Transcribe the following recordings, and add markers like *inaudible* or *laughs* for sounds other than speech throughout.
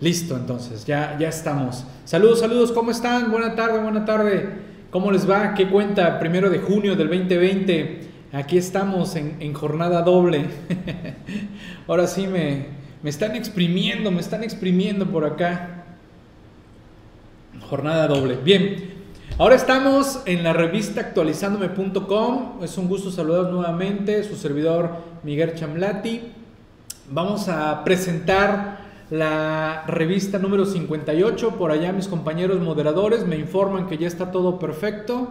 Listo, entonces, ya, ya estamos. Saludos, saludos, ¿cómo están? Buena tarde, buena tarde. ¿Cómo les va? ¿Qué cuenta? Primero de junio del 2020. Aquí estamos en, jornada doble. *laughs* Ahora sí me, me están exprimiendo, me están exprimiendo por acá. Jornada doble. Bien, ahora estamos en la revista actualizándome.com. Es un gusto saludar nuevamente. Su servidor Miguel Chamlati. Vamos a presentar la revista número 58. Por allá mis compañeros moderadores me informan que ya está todo perfecto.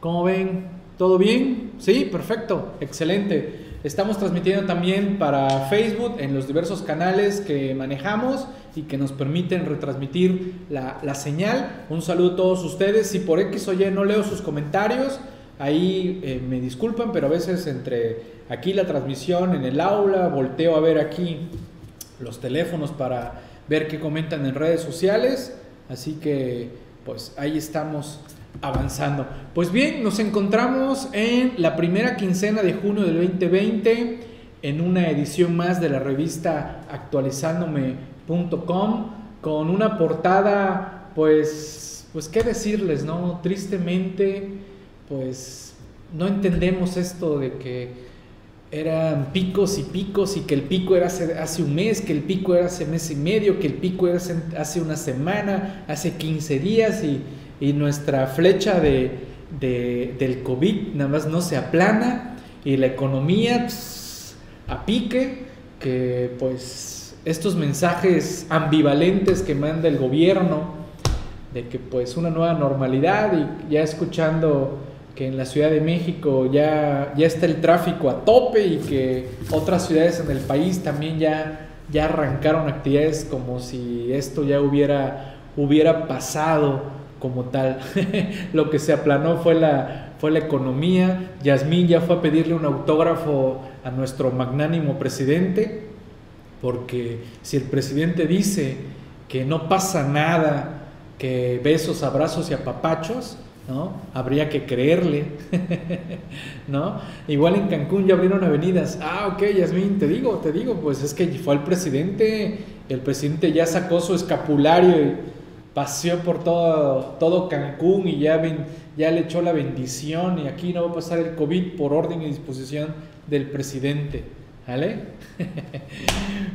¿Cómo ven? ¿Todo bien? Sí, perfecto, excelente. Estamos transmitiendo también para Facebook en los diversos canales que manejamos y que nos permiten retransmitir la, señal. Un saludo a todos ustedes. Si por X o Y no leo sus comentarios, ahí eh, me disculpan, pero a veces entre aquí la transmisión en el aula, volteo a ver aquí los teléfonos para ver qué comentan en redes sociales. Así que pues ahí estamos avanzando. Pues bien, nos encontramos en la primera quincena de junio del 2020 en una edición más de la revista actualizándome.com con una portada pues pues qué decirles, ¿no? Tristemente pues no entendemos esto de que eran picos y picos y que el pico era hace, un mes, que el pico era hace mes y medio, que el pico era hace, una semana, hace 15 días y, nuestra flecha de, del COVID nada más no se aplana y la economía pues, a pique, que pues estos mensajes ambivalentes que manda el gobierno de que pues una nueva normalidad y ya escuchando que en la Ciudad de México ya, ya está el tráfico a tope y que otras ciudades en el país también ya, ya arrancaron actividades como si esto ya hubiera, hubiera pasado como tal. *laughs* Lo que se aplanó fue la, fue la economía. Yasmín ya fue a pedirle un autógrafo a nuestro magnánimo presidente, porque si el presidente dice que no pasa nada, que besos, abrazos y apapachos, ¿no? Habría que creerle, *laughs* ¿no? Igual en Cancún ya abrieron avenidas. Ah, ok, Yasmín, te digo, te digo, pues es que fue el presidente, el presidente ya sacó su escapulario y paseó por todo, todo Cancún y ya, ya le echó la bendición y aquí no va a pasar el COVID por orden y disposición del presidente. ¿Vale? *laughs*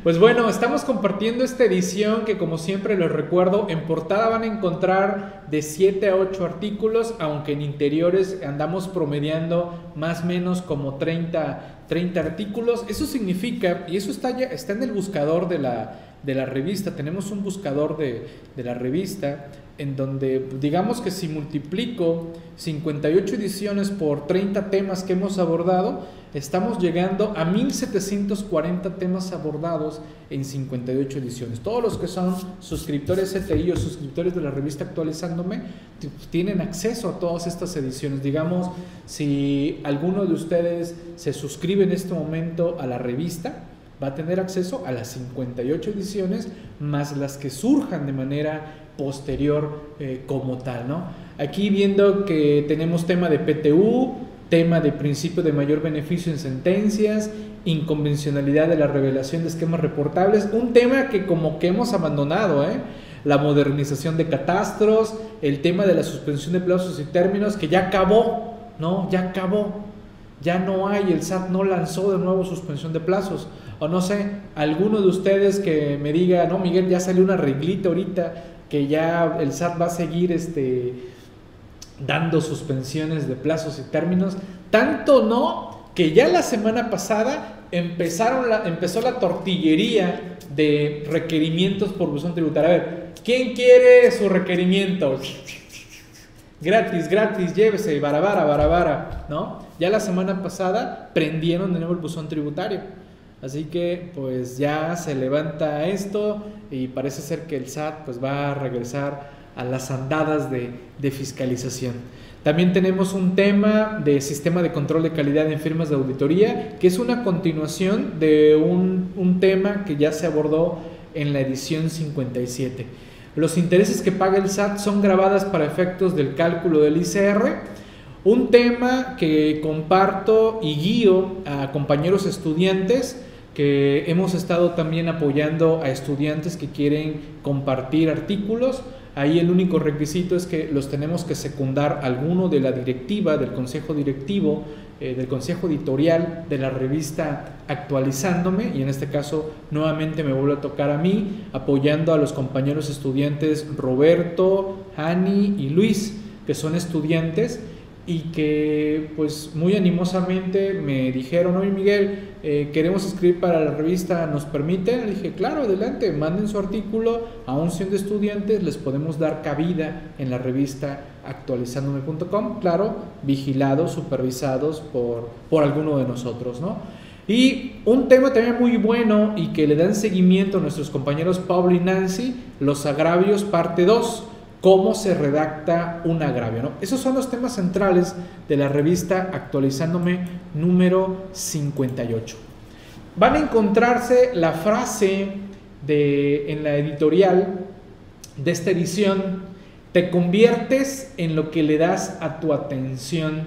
Pues bueno, estamos compartiendo esta edición que como siempre les recuerdo, en portada van a encontrar de 7 a 8 artículos, aunque en interiores andamos promediando más o menos como 30, 30 artículos. Eso significa, y eso está, está en el buscador de la, de la revista, tenemos un buscador de, de la revista en donde digamos que si multiplico 58 ediciones por 30 temas que hemos abordado, estamos llegando a 1740 temas abordados en 58 ediciones. Todos los que son suscriptores CTI o suscriptores de la revista Actualizándome tienen acceso a todas estas ediciones. Digamos, si alguno de ustedes se suscribe en este momento a la revista, va a tener acceso a las 58 ediciones más las que surjan de manera posterior eh, como tal, ¿no? Aquí viendo que tenemos tema de PTU, tema de principio de mayor beneficio en sentencias, inconvencionalidad de la revelación de esquemas reportables, un tema que como que hemos abandonado, ¿eh? la modernización de catastros, el tema de la suspensión de plazos y términos, que ya acabó, ¿no? Ya acabó, ya no hay, el SAT no lanzó de nuevo suspensión de plazos. O no sé, alguno de ustedes que me diga, no, Miguel, ya salió una reglita ahorita que ya el SAT va a seguir este, dando suspensiones de plazos y términos. Tanto no que ya la semana pasada empezaron la, empezó la tortillería de requerimientos por buzón tributario. A ver, ¿quién quiere su requerimiento? *laughs* gratis, gratis, llévese, barabara, barabara, ¿no? Ya la semana pasada prendieron de nuevo el buzón tributario. Así que pues ya se levanta esto y parece ser que el SAT pues va a regresar a las andadas de, fiscalización. También tenemos un tema de sistema de control de calidad en firmas de auditoría, que es una continuación de un, un tema que ya se abordó en la edición 57. Los intereses que paga el SAT son grabadas para efectos del cálculo del ICR. Un tema que comparto y guío a compañeros estudiantes que hemos estado también apoyando a estudiantes que quieren compartir artículos. Ahí el único requisito es que los tenemos que secundar alguno de la directiva, del consejo directivo, eh, del consejo editorial de la revista Actualizándome, y en este caso nuevamente me vuelve a tocar a mí, apoyando a los compañeros estudiantes Roberto, Hani y Luis, que son estudiantes y que pues muy animosamente me dijeron, oye Miguel, eh, queremos escribir para la revista, ¿nos permiten? Le dije, claro, adelante, manden su artículo, aún siendo estudiantes, les podemos dar cabida en la revista actualizándome.com, claro, vigilados, supervisados por, por alguno de nosotros, ¿no? Y un tema también muy bueno y que le dan seguimiento a nuestros compañeros Pablo y Nancy, los agravios parte 2 cómo se redacta un agravio. Esos son los temas centrales de la revista Actualizándome número 58. Van a encontrarse la frase de, en la editorial de esta edición, te conviertes en lo que le das a tu atención.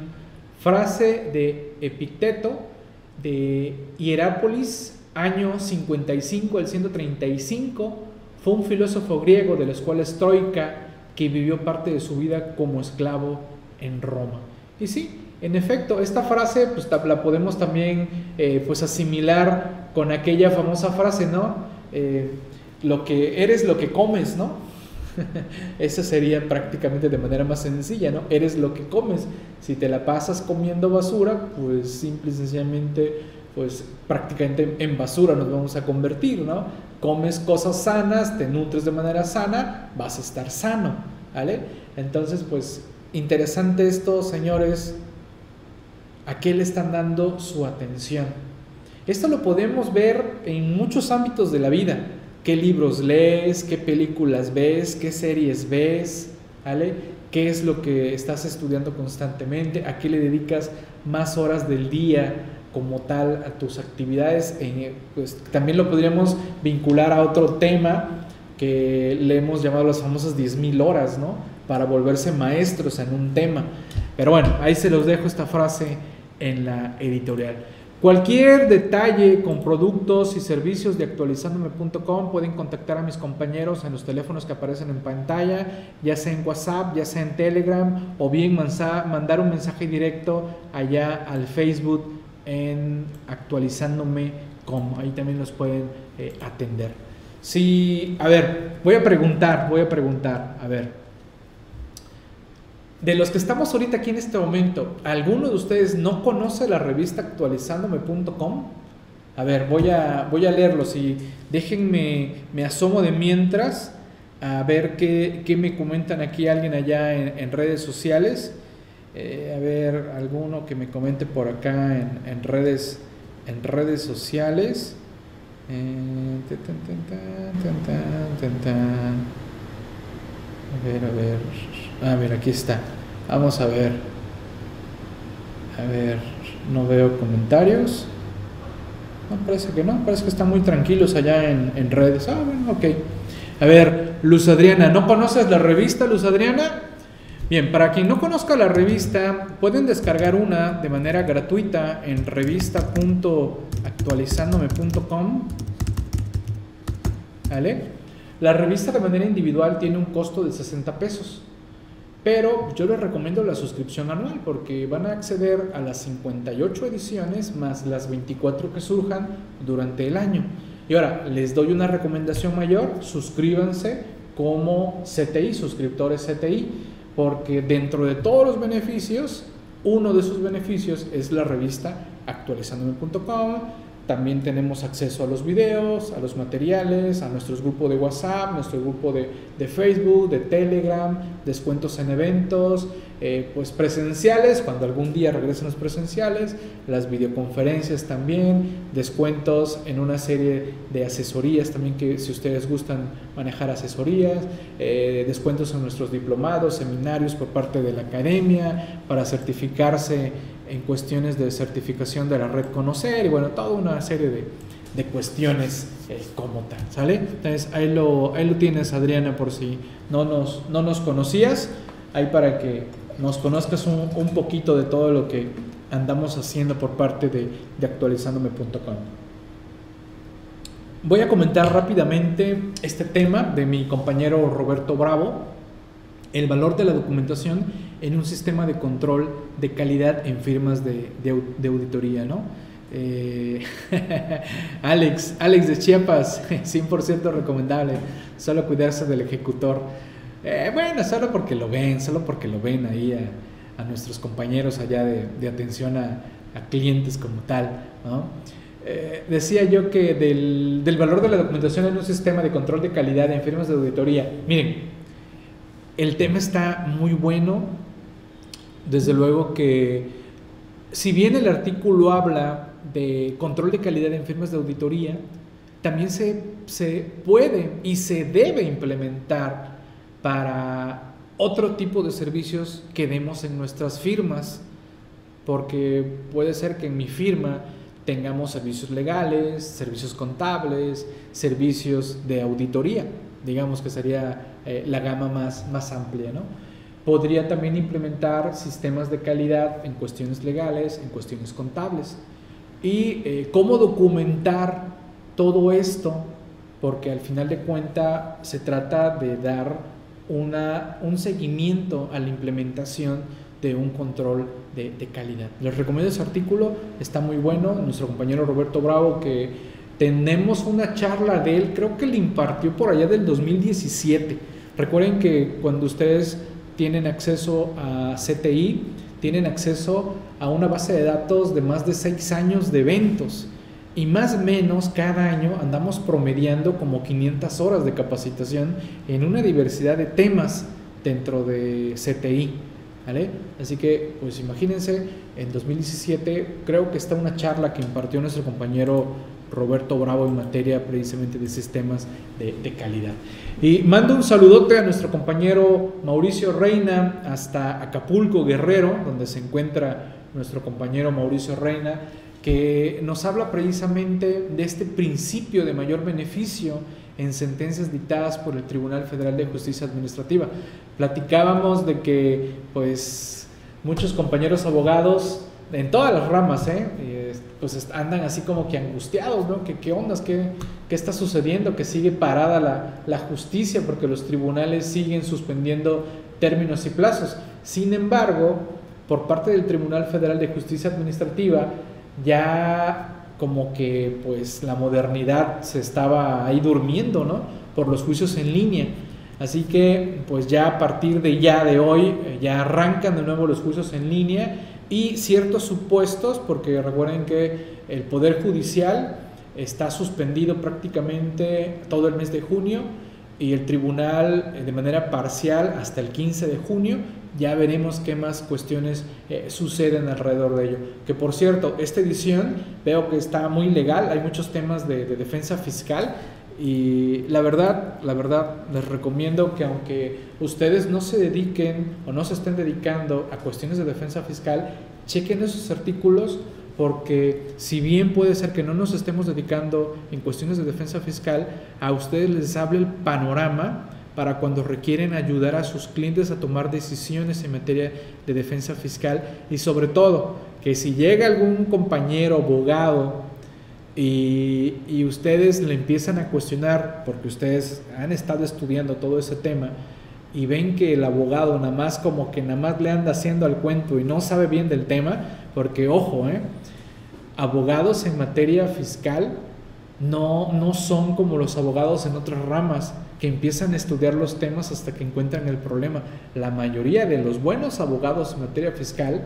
Frase de Epicteto, de Hierápolis, año 55 al 135, fue un filósofo griego de la escuela estoica que vivió parte de su vida como esclavo en Roma. Y sí, en efecto, esta frase pues, la podemos también eh, pues, asimilar con aquella famosa frase, ¿no? Eh, lo que eres lo que comes, ¿no? *laughs* Esa sería prácticamente de manera más sencilla, ¿no? Eres lo que comes. Si te la pasas comiendo basura, pues simple y sencillamente, pues prácticamente en basura nos vamos a convertir, ¿no? Comes cosas sanas, te nutres de manera sana, vas a estar sano, ¿vale? Entonces, pues, interesante esto, señores, ¿a qué le están dando su atención? Esto lo podemos ver en muchos ámbitos de la vida. ¿Qué libros lees? ¿Qué películas ves? ¿Qué series ves? ¿Qué es lo que estás estudiando constantemente? ¿A qué le dedicas más horas del día? Como tal a tus actividades, pues también lo podríamos vincular a otro tema que le hemos llamado las famosas 10.000 horas, ¿no? Para volverse maestros en un tema. Pero bueno, ahí se los dejo esta frase en la editorial. Cualquier detalle con productos y servicios de actualizandome.com pueden contactar a mis compañeros en los teléfonos que aparecen en pantalla, ya sea en WhatsApp, ya sea en Telegram, o bien mandar un mensaje directo allá al Facebook en actualizándome como ahí también los pueden eh, atender. Si, a ver, voy a preguntar, voy a preguntar, a ver, de los que estamos ahorita aquí en este momento, ¿alguno de ustedes no conoce la revista actualizándome.com? A ver, voy a, voy a leerlos y déjenme, me asomo de mientras a ver qué, qué me comentan aquí alguien allá en redes sociales. Eh, a ver, alguno que me comente por acá en, redes, en redes sociales. a ver, a ver. A ver, aquí está. Vamos a ver. A ver, no veo comentarios. No, parece que no, parece que están muy tranquilos allá en, en redes. Ah, bueno, ok. A ver, Luz Adriana, ¿no conoces la revista Luz Adriana? Bien, para quien no conozca la revista, pueden descargar una de manera gratuita en revista.actualizandome.com. ¿Vale? La revista de manera individual tiene un costo de 60 pesos, pero yo les recomiendo la suscripción anual porque van a acceder a las 58 ediciones más las 24 que surjan durante el año. Y ahora, les doy una recomendación mayor, suscríbanse como CTI, suscriptores CTI porque dentro de todos los beneficios, uno de sus beneficios es la revista actualizandome.com. También tenemos acceso a los videos, a los materiales, a nuestros grupos de WhatsApp, nuestro grupo de, de Facebook, de Telegram, descuentos en eventos, eh, pues presenciales, cuando algún día regresen los presenciales, las videoconferencias también, descuentos en una serie de asesorías también que si ustedes gustan manejar asesorías, eh, descuentos en nuestros diplomados, seminarios por parte de la academia, para certificarse en cuestiones de certificación de la red Conocer y bueno, toda una serie de, de cuestiones eh, como tal, ¿sale? Entonces ahí lo, ahí lo tienes Adriana por si no nos, no nos conocías, ahí para que nos conozcas un, poquito de todo lo que andamos haciendo por parte de, de actualizandome.com. voy a comentar rápidamente este tema de mi compañero Roberto Bravo, el valor de la documentación en un sistema de control de calidad en firmas de, de, auditoría, ¿no? Eh, *laughs* Alex, Alex de Chiapas, *laughs* 100% recomendable, solo cuidarse del ejecutor. Eh, bueno, solo porque lo ven, solo porque lo ven ahí a, nuestros compañeros allá de, atención a, clientes como tal, ¿no? Eh, decía yo que del, del, valor de la documentación en un sistema de control de calidad en firmas de auditoría. Miren, el tema está muy bueno. Desde luego que si bien el artículo habla de control de calidad en firmas de auditoría, también se, se puede y se debe implementar para otro tipo de servicios que demos en nuestras firmas, porque puede ser que en mi firma tengamos servicios legales, servicios contables, servicios de auditoría, digamos que sería eh, la gama más, más amplia. ¿no? Podría también implementar sistemas de calidad en cuestiones legales, en cuestiones contables. Y eh, cómo documentar todo esto, porque al final de cuentas se trata de dar una, un seguimiento a la implementación de un control de, calidad. Les recomiendo ese artículo, está muy bueno. Nuestro compañero Roberto Bravo, que tenemos una charla de él, creo que le impartió por allá del 2017. Recuerden que cuando ustedes tienen acceso a CTI, tienen acceso a una base de datos de más de seis años de eventos. Y más o menos cada año andamos promediando como 500 horas de capacitación en una diversidad de temas dentro de CTI. Así que, pues imagínense, en 2017 creo que está una charla que impartió nuestro compañero Roberto Bravo en materia precisamente de sistemas de, de, calidad. Y mando un saludote a nuestro compañero Mauricio Reina hasta Acapulco Guerrero, donde se encuentra nuestro compañero Mauricio Reina, que nos habla precisamente de este principio de mayor beneficio en sentencias dictadas por el Tribunal Federal de Justicia Administrativa. Platicábamos de que pues muchos compañeros abogados en todas las ramas, ¿eh? pues andan así como que angustiados, ¿no? ¿Qué, qué ondas? ¿Qué, ¿Qué, está sucediendo? Que sigue parada la, la justicia porque los tribunales siguen suspendiendo términos y plazos. Sin embargo, por parte del Tribunal Federal de Justicia Administrativa, ya como que pues la modernidad se estaba ahí durmiendo, ¿no? Por los juicios en línea. Así que pues ya a partir de ya de hoy eh, ya arrancan de nuevo los juicios en línea y ciertos supuestos, porque recuerden que el Poder Judicial está suspendido prácticamente todo el mes de junio y el tribunal eh, de manera parcial hasta el 15 de junio ya veremos qué más cuestiones eh, suceden alrededor de ello. Que por cierto, esta edición veo que está muy legal, hay muchos temas de, defensa fiscal y la verdad, la verdad, les recomiendo que aunque ustedes no se dediquen o no se estén dedicando a cuestiones de defensa fiscal, chequen esos artículos porque si bien puede ser que no nos estemos dedicando en cuestiones de defensa fiscal, a ustedes les hable el panorama para cuando requieren ayudar a sus clientes a tomar decisiones en materia de defensa fiscal y sobre todo que si llega algún compañero abogado y, y, ustedes le empiezan a cuestionar porque ustedes han estado estudiando todo ese tema y ven que el abogado nada más como que nada más le anda haciendo al cuento y no sabe bien del tema, porque ojo, ¿eh? Abogados en materia fiscal no, no son como los abogados en otras ramas que empiezan a estudiar los temas hasta que encuentran el problema. La mayoría de los buenos abogados en materia fiscal,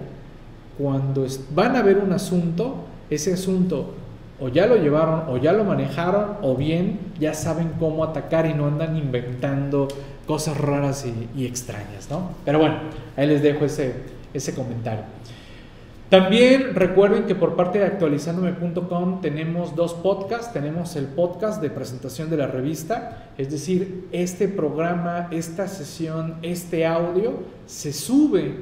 cuando van a ver un asunto, ese asunto o ya lo llevaron o ya lo manejaron o bien ya saben cómo atacar y no andan inventando cosas raras y, extrañas, ¿no? Pero bueno, ahí les dejo ese, ese comentario. También recuerden que por parte de actualizandome.com tenemos dos podcasts. Tenemos el podcast de presentación de la revista, es decir, este programa, esta sesión, este audio se sube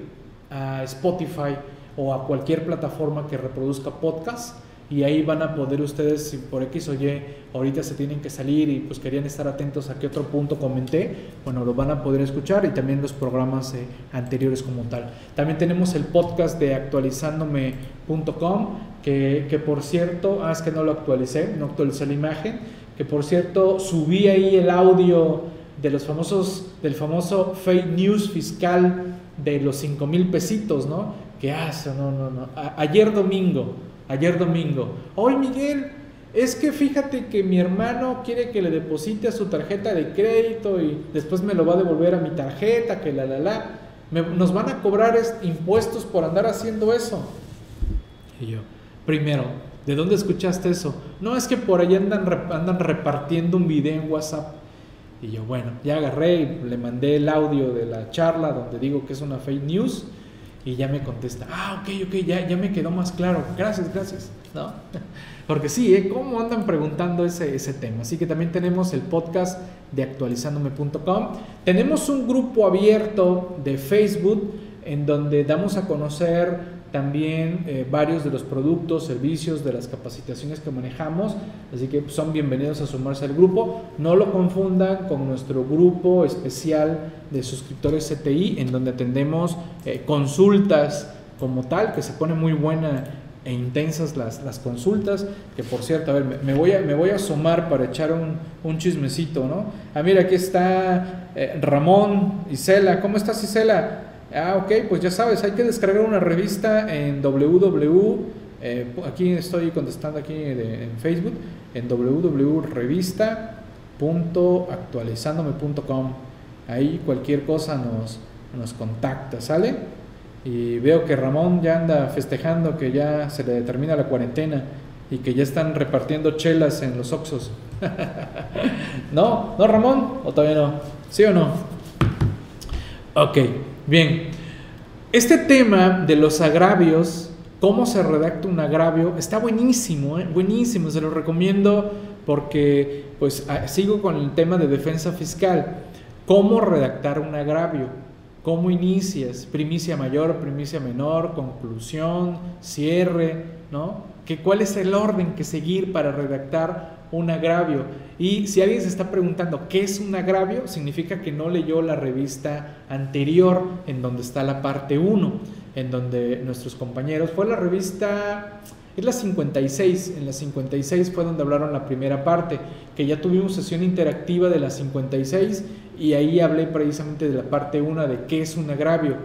a Spotify o a cualquier plataforma que reproduzca podcast y ahí van a poder ustedes, si por X o Y ahorita se tienen que salir y pues querían estar atentos a qué otro punto comenté, bueno, lo van a poder escuchar y también los programas eh, anteriores como tal. También tenemos el podcast de actualizándome.com, que, que por cierto, ah, es que no lo actualicé, no actualicé la imagen, que por cierto subí ahí el audio de los famosos, del famoso fake news fiscal de los 5 mil pesitos, ¿no? Que hace, no, no, no. ayer domingo, ayer domingo. Hoy Miguel, es que fíjate que mi hermano quiere que le deposite a su tarjeta de crédito y después me lo va a devolver a mi tarjeta, que la, la, la. nos van a cobrar impuestos por andar haciendo eso. Y yo, primero, ¿de dónde escuchaste eso? No, es que por ahí andan, andan repartiendo un video en WhatsApp. Y yo, bueno, ya agarré y le mandé el audio de la charla donde digo que es una fake news y ya me contesta, ah, ok, ok, ya, ya me quedó más claro, gracias, gracias, ¿no? *laughs* Porque sí, ¿eh? ¿cómo andan preguntando ese, ese tema? Así que también tenemos el podcast de actualizándome.com. Tenemos un grupo abierto de Facebook en donde damos a conocer también eh, varios de los productos, servicios, de las capacitaciones que manejamos, así que son bienvenidos a sumarse al grupo. No lo confundan con nuestro grupo especial de suscriptores CTI, en donde atendemos eh, consultas como tal, que se pone muy buena e intensas las, consultas, que por cierto, a ver, me, voy, a, me voy a asomar para echar un, un chismecito, ¿no? Ah, mira, aquí está eh, Ramón, Isela, ¿cómo estás Isela? Ah, ok, pues ya sabes, hay que descargar una revista en www, eh, aquí estoy contestando aquí en Facebook, en www.revista.actualizandome.com. Ahí cualquier cosa nos, nos contacta, ¿sale? Y veo que Ramón ya anda festejando que ya se le determina la cuarentena y que ya están repartiendo chelas en los Oxos. *laughs* ¿No? ¿No, Ramón? ¿O todavía no? ¿Sí o no? Ok. Bien, este tema de los agravios, cómo se redacta un agravio, está buenísimo, ¿eh? buenísimo, se lo recomiendo porque pues sigo con el tema de defensa fiscal. ¿Cómo redactar un agravio? ¿Cómo inicias? Primicia mayor, primicia menor, conclusión, cierre, ¿no? ¿Qué, ¿Cuál es el orden que seguir para redactar un agravio. Y si alguien se está preguntando qué es un agravio, significa que no leyó la revista anterior en donde está la parte 1, en donde nuestros compañeros, fue la revista, es la 56, en la 56 fue donde hablaron la primera parte, que ya tuvimos sesión interactiva de la 56 y ahí hablé precisamente de la parte 1 de qué es un agravio,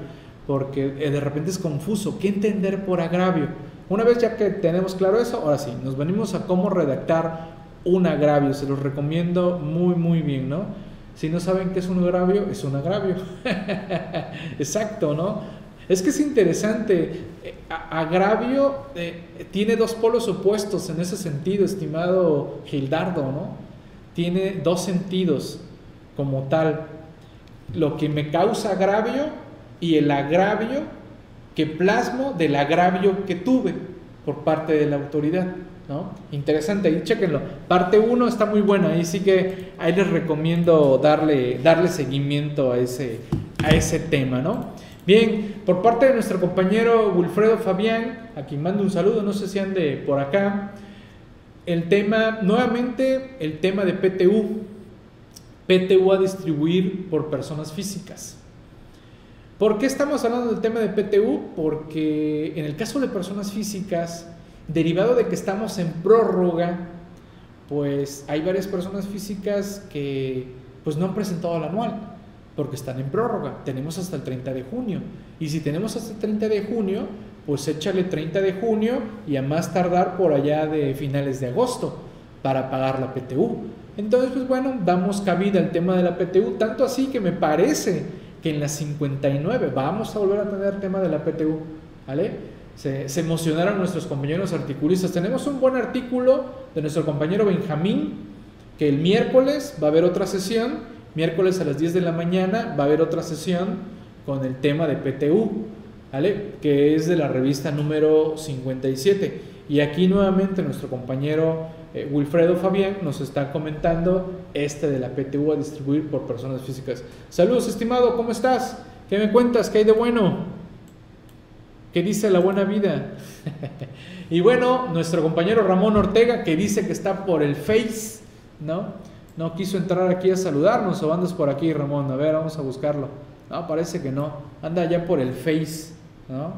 porque eh, de repente es confuso, ¿qué entender por agravio? Una vez ya que tenemos claro eso, ahora sí, nos venimos a cómo redactar un agravio, se los recomiendo muy, muy bien, ¿no? Si no saben qué es un agravio, es un agravio. *laughs* Exacto, ¿no? Es que es interesante, eh, agravio eh, tiene dos polos opuestos en ese sentido, estimado Gildardo, ¿no? Tiene dos sentidos como tal. Lo que me causa agravio y el agravio que plasmo del agravio que tuve por parte de la autoridad. ¿No? Interesante, ahí chequenlo. Parte 1 está muy buena, ahí sí que ahí les recomiendo darle, darle seguimiento a ese, a ese tema, ¿no? Bien, por parte de nuestro compañero Wilfredo Fabián, a quien mando un saludo, no sé si ande por acá, el tema, nuevamente, el tema de PTU. PTU a distribuir por personas físicas. ¿Por qué estamos hablando del tema de PTU? Porque en el caso de personas físicas, derivado de que estamos en prórroga, pues hay varias personas físicas que pues no han presentado el anual porque están en prórroga. Tenemos hasta el 30 de junio. Y si tenemos hasta el 30 de junio, pues échale 30 de junio y a más tardar por allá de finales de agosto para pagar la PTU. Entonces, pues bueno, damos cabida al tema de la PTU, tanto así que me parece que en la 59 vamos a volver a tener tema de la PTU, ¿vale? Se, emocionaron nuestros compañeros articulistas. Tenemos un buen artículo de nuestro compañero Benjamín, que el miércoles va a haber otra sesión, miércoles a las 10 de la mañana va a haber otra sesión con el tema de PTU, ¿vale? que es de la revista número 57. Y aquí nuevamente nuestro compañero eh, Wilfredo Fabián nos está comentando este de la PTU a distribuir por personas físicas. Saludos, estimado, ¿cómo estás? ¿Qué me cuentas? ¿Qué hay de bueno? ¿Qué dice la buena vida? y bueno, nuestro compañero Ramón Ortega, que dice que está por el Face, ¿no? No quiso entrar aquí a saludarnos o andas por aquí, Ramón. A ver, vamos a buscarlo. No, parece que no. Anda ya por el Face, ¿no?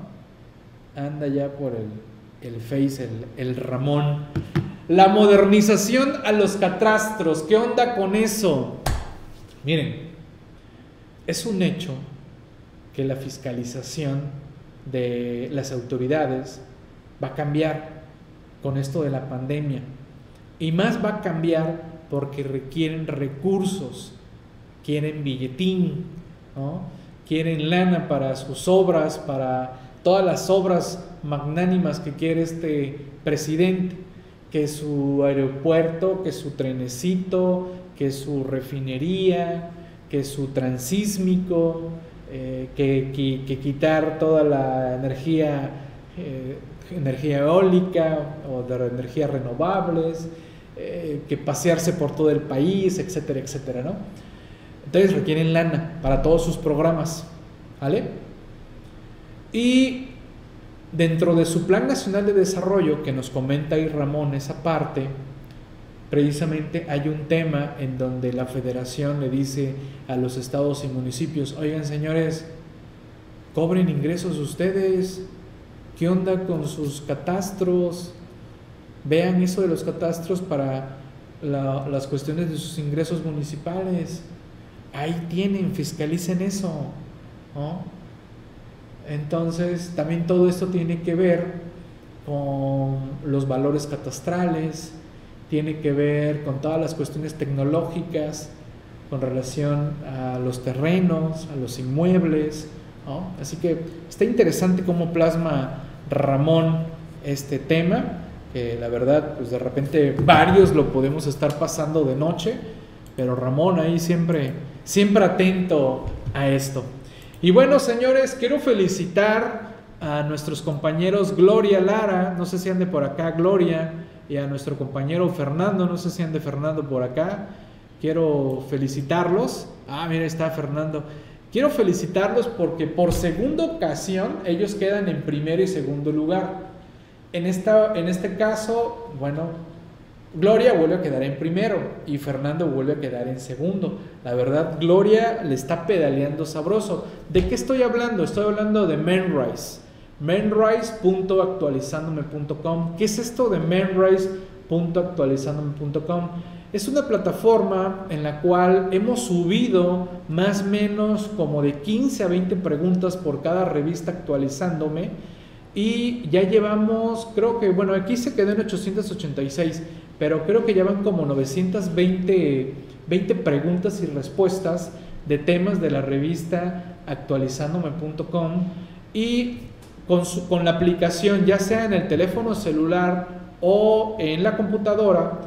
Anda ya por el, el Face, el, el Ramón. La modernización a los catastros, ¿qué onda con eso? Miren, es un hecho que la fiscalización de las autoridades va a cambiar con esto de la pandemia. Y más va a cambiar porque requieren recursos, quieren billetín, quieren lana para sus obras, para todas las obras magnánimas que quiere este presidente, que su aeropuerto, que su trenecito, que su refinería, que su transísmico, eh, que, quitar toda la energía, eh, energía eólica o de energías renovables, eh, que pasearse por todo el país, etcétera, etcétera, ¿no? Entonces requieren lana para todos sus programas, ¿vale? Y dentro de su Plan Nacional de Desarrollo, que nos comenta ahí Ramón esa parte, precisamente hay un tema en donde la federación le dice a los estados y municipios, oigan señores, cobren ingresos ustedes, ¿qué onda con sus catastros? Vean eso de los catastros para las cuestiones de sus ingresos municipales. Ahí tienen, fiscalicen eso. Entonces, también todo esto tiene que ver con los valores catastrales, tiene que ver con todas las cuestiones tecnológicas con relación a los terrenos, a los inmuebles. Así que está interesante cómo plasma Ramón este tema, que la verdad, pues de repente varios lo podemos estar pasando de noche, pero Ramón ahí siempre, siempre atento a esto. Y bueno, señores, quiero felicitar a nuestros compañeros Gloria Lara, no sé si ande por acá Gloria, y a nuestro compañero Fernando, no sé si ande Fernando por acá. Quiero felicitarlos. Ah, mira, está Fernando. Quiero felicitarlos porque por segunda ocasión ellos quedan en primero y segundo lugar. En, esta, en este caso, bueno, Gloria vuelve a quedar en primero y Fernando vuelve a quedar en segundo. La verdad, Gloria le está pedaleando sabroso. ¿De qué estoy hablando? Estoy hablando de Menrise. Menrise.actualizandome.com. ¿Qué es esto de Menrise.actualizandome.com? Es una plataforma en la cual hemos subido más o menos como de 15 a 20 preguntas por cada revista actualizándome y ya llevamos, creo que, bueno, aquí se quedó en 886, pero creo que ya van como 920 20 preguntas y respuestas de temas de la revista actualizandome.com y con, con la aplicación, ya sea en el teléfono celular o en la computadora,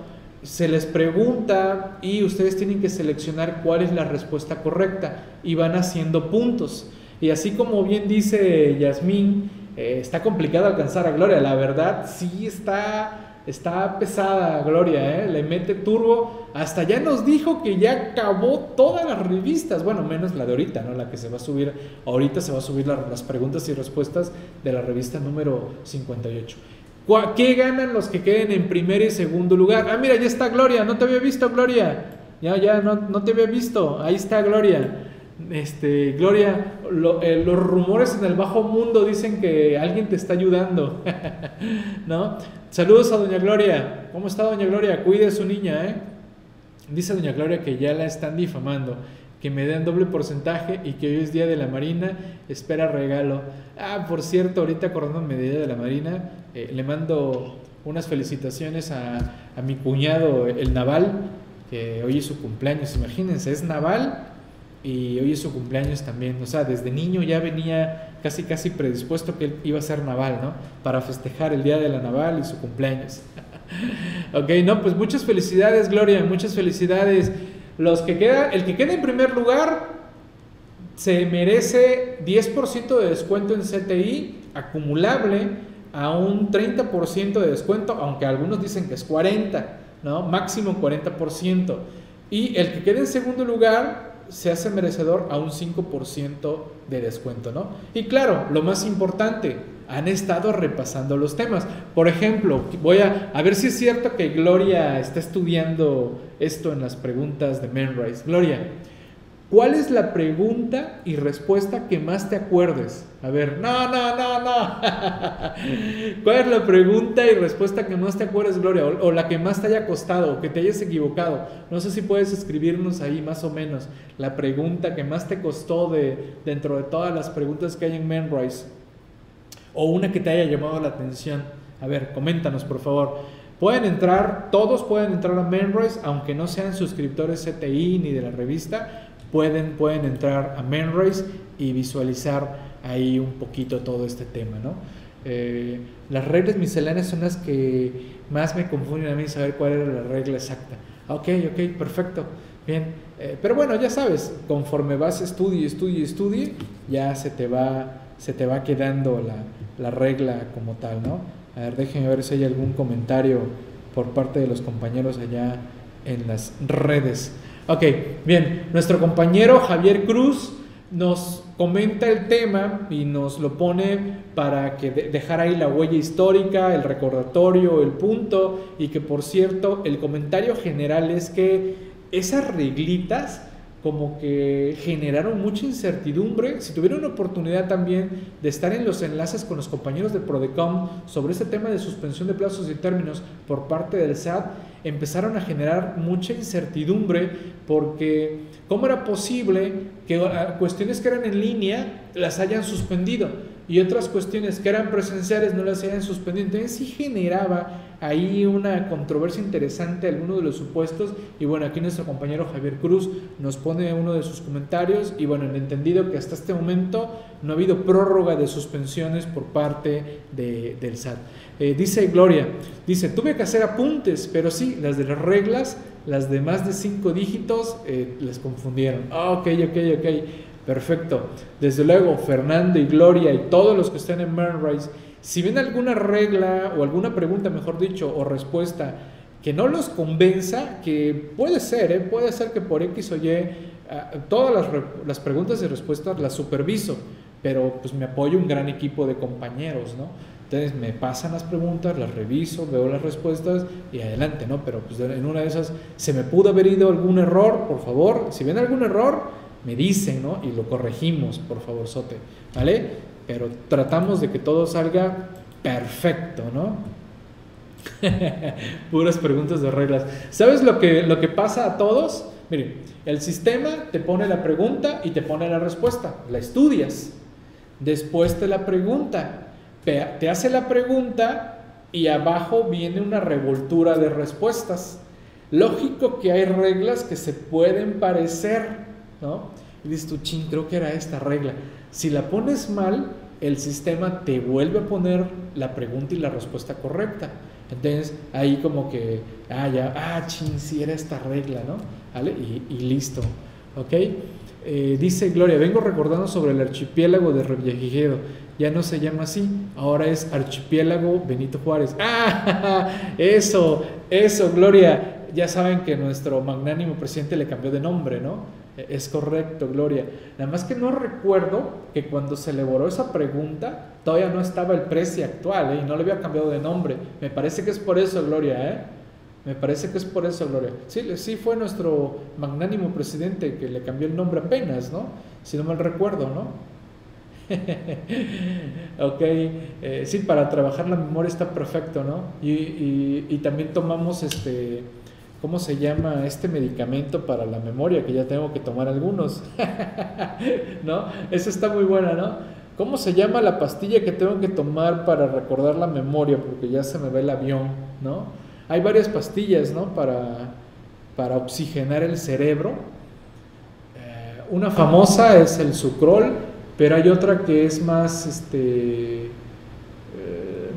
se les pregunta y ustedes tienen que seleccionar cuál es la respuesta correcta y van haciendo puntos. Y así como bien dice Yasmín, eh, está complicado alcanzar a Gloria. La verdad, sí está, está pesada Gloria, ¿eh? le mete turbo. Hasta ya nos dijo que ya acabó todas las revistas. Bueno, menos la de ahorita, ¿no? La que se va a subir. Ahorita se va a subir las preguntas y respuestas de la revista número 58. ¿Qué ganan los que queden en primer y segundo lugar? Ah, mira, ya está Gloria, no te había visto, Gloria. Ya, ya, no, no te había visto. Ahí está Gloria. Este, Gloria, eh, los rumores en el bajo mundo dicen que alguien te está ayudando. *laughs* ¿No? Saludos a Doña Gloria. ¿Cómo está Doña Gloria? Cuide a su niña, ¿eh? Dice Doña Gloria que ya la están difamando que me den doble porcentaje y que hoy es Día de la Marina, espera regalo. Ah, por cierto, ahorita acordándome de Día de la Marina, eh, le mando unas felicitaciones a, a, mi cuñado, el Naval, que hoy es su cumpleaños, imagínense, es Naval y hoy es su cumpleaños también. O sea, desde niño ya venía casi casi predispuesto que él iba a ser Naval, ¿no? Para festejar el Día de la Naval y su cumpleaños. *laughs* ok, no, pues muchas felicidades, Gloria, muchas felicidades. Los que queda, el que queda en primer lugar se merece 10% de descuento en CTI acumulable a un 30% de descuento, aunque algunos dicen que es 40, ¿no? Máximo 40%. Y el que quede en segundo lugar se hace merecedor a un 5% de descuento, ¿no? Y claro, lo más importante, han estado repasando los temas. Por ejemplo, voy a, a ver si es cierto que Gloria está estudiando esto en las preguntas de Menrise. Gloria, ¿Cuál es la pregunta y respuesta que más te acuerdes? A ver, no, no, no, no. *laughs* ¿Cuál es la pregunta y respuesta que más te acuerdes, Gloria? O, la que más te haya costado, o que te hayas equivocado. No sé si puedes escribirnos ahí más o menos la pregunta que más te costó de, dentro de todas las preguntas que hay en Memrise. O una que te haya llamado la atención. A ver, coméntanos, por favor. Pueden entrar, todos pueden entrar a Memrise, aunque no sean suscriptores CTI ni de la revista pueden, pueden entrar a Menrace y visualizar ahí un poquito todo este tema, ¿no? Eh, las reglas misceláneas son las que más me confunden a mí saber cuál era la regla exacta. Ok, ok, perfecto, bien. Eh, pero bueno, ya sabes, conforme vas estudie, estudie, estudie, ya se te va, se te va quedando la, la regla como tal, ¿no? A ver, déjenme ver si hay algún comentario por parte de los compañeros allá en las redes. Ok, bien, nuestro compañero Javier Cruz nos comenta el tema y nos lo pone para que dejar ahí la huella histórica, el recordatorio, el punto y que por cierto el comentario general es que esas reglitas como que generaron mucha incertidumbre. Si tuvieron una oportunidad también de estar en los enlaces con los compañeros de Prodecom sobre este tema de suspensión de plazos y términos por parte del SAT, empezaron a generar mucha incertidumbre porque cómo era posible que ah, cuestiones que eran en línea las hayan suspendido y otras cuestiones que eran presenciales no las hayan suspendido. Entonces sí generaba ahí una controversia interesante alguno de los supuestos y bueno, aquí nuestro compañero Javier Cruz nos pone uno de sus comentarios y bueno, en entendido que hasta este momento no ha habido prórroga de suspensiones por parte de, del SAT. Eh, dice Gloria, dice, tuve que hacer apuntes, pero sí, las de las reglas, las de más de cinco dígitos, eh, les confundieron. Ah, ok, ok, ok, perfecto. Desde luego, Fernando y Gloria y todos los que estén en Mernrise, si ven alguna regla o alguna pregunta, mejor dicho, o respuesta que no los convenza, que puede ser, ¿eh? puede ser que por X o Y, ah, todas las, las preguntas y respuestas las superviso, pero pues me apoyo un gran equipo de compañeros, ¿no? Entonces me pasan las preguntas, las reviso, veo las respuestas y adelante, ¿no? Pero pues en una de esas se me pudo haber ido algún error, por favor, si ven algún error, me dicen, ¿no? Y lo corregimos, por favor, Sote, ¿vale? Pero tratamos de que todo salga perfecto, ¿no? *laughs* Puras preguntas de reglas. ¿Sabes lo que, lo que pasa a todos? Miren, el sistema te pone la pregunta y te pone la respuesta. La estudias. Después te la pregunta te hace la pregunta y abajo viene una revoltura de respuestas. Lógico que hay reglas que se pueden parecer, ¿no? Y dices tú, ching, creo que era esta regla. Si la pones mal, el sistema te vuelve a poner la pregunta y la respuesta correcta. Entonces, ahí como que, ah, ya, ah, ching, sí era esta regla, ¿no? ¿Vale? Y, listo, ¿ok? Eh, dice Gloria, vengo recordando sobre el archipiélago de Revillagigedo ya no se llama así, ahora es Archipiélago Benito Juárez. *laughs* ¡Ah! Eso, eso, Gloria. Ya saben que nuestro magnánimo presidente le cambió de nombre, ¿no? Es correcto, Gloria. Nada más que no recuerdo que cuando se elaboró esa pregunta todavía no estaba el precio actual ¿eh? y no le había cambiado de nombre. Me parece que es por eso, Gloria, ¿eh? Me parece que es por eso, Gloria. Sí, sí fue nuestro magnánimo presidente que le cambió el nombre apenas, ¿no? Si no mal recuerdo, ¿no? *laughs* ok, eh, sí, para trabajar la memoria está perfecto, ¿no? Y, también tomamos este, ¿cómo se llama este medicamento para la memoria? Que ya tengo que tomar algunos, *laughs* ¿no? Esa está muy buena, ¿no? ¿Cómo se llama la pastilla que tengo que tomar para recordar la memoria? Porque ya se me ve el avión, ¿no? Hay varias pastillas, ¿no? Para, para oxigenar el cerebro. Eh, una famosa es el sucrol, pero hay otra que es más, este,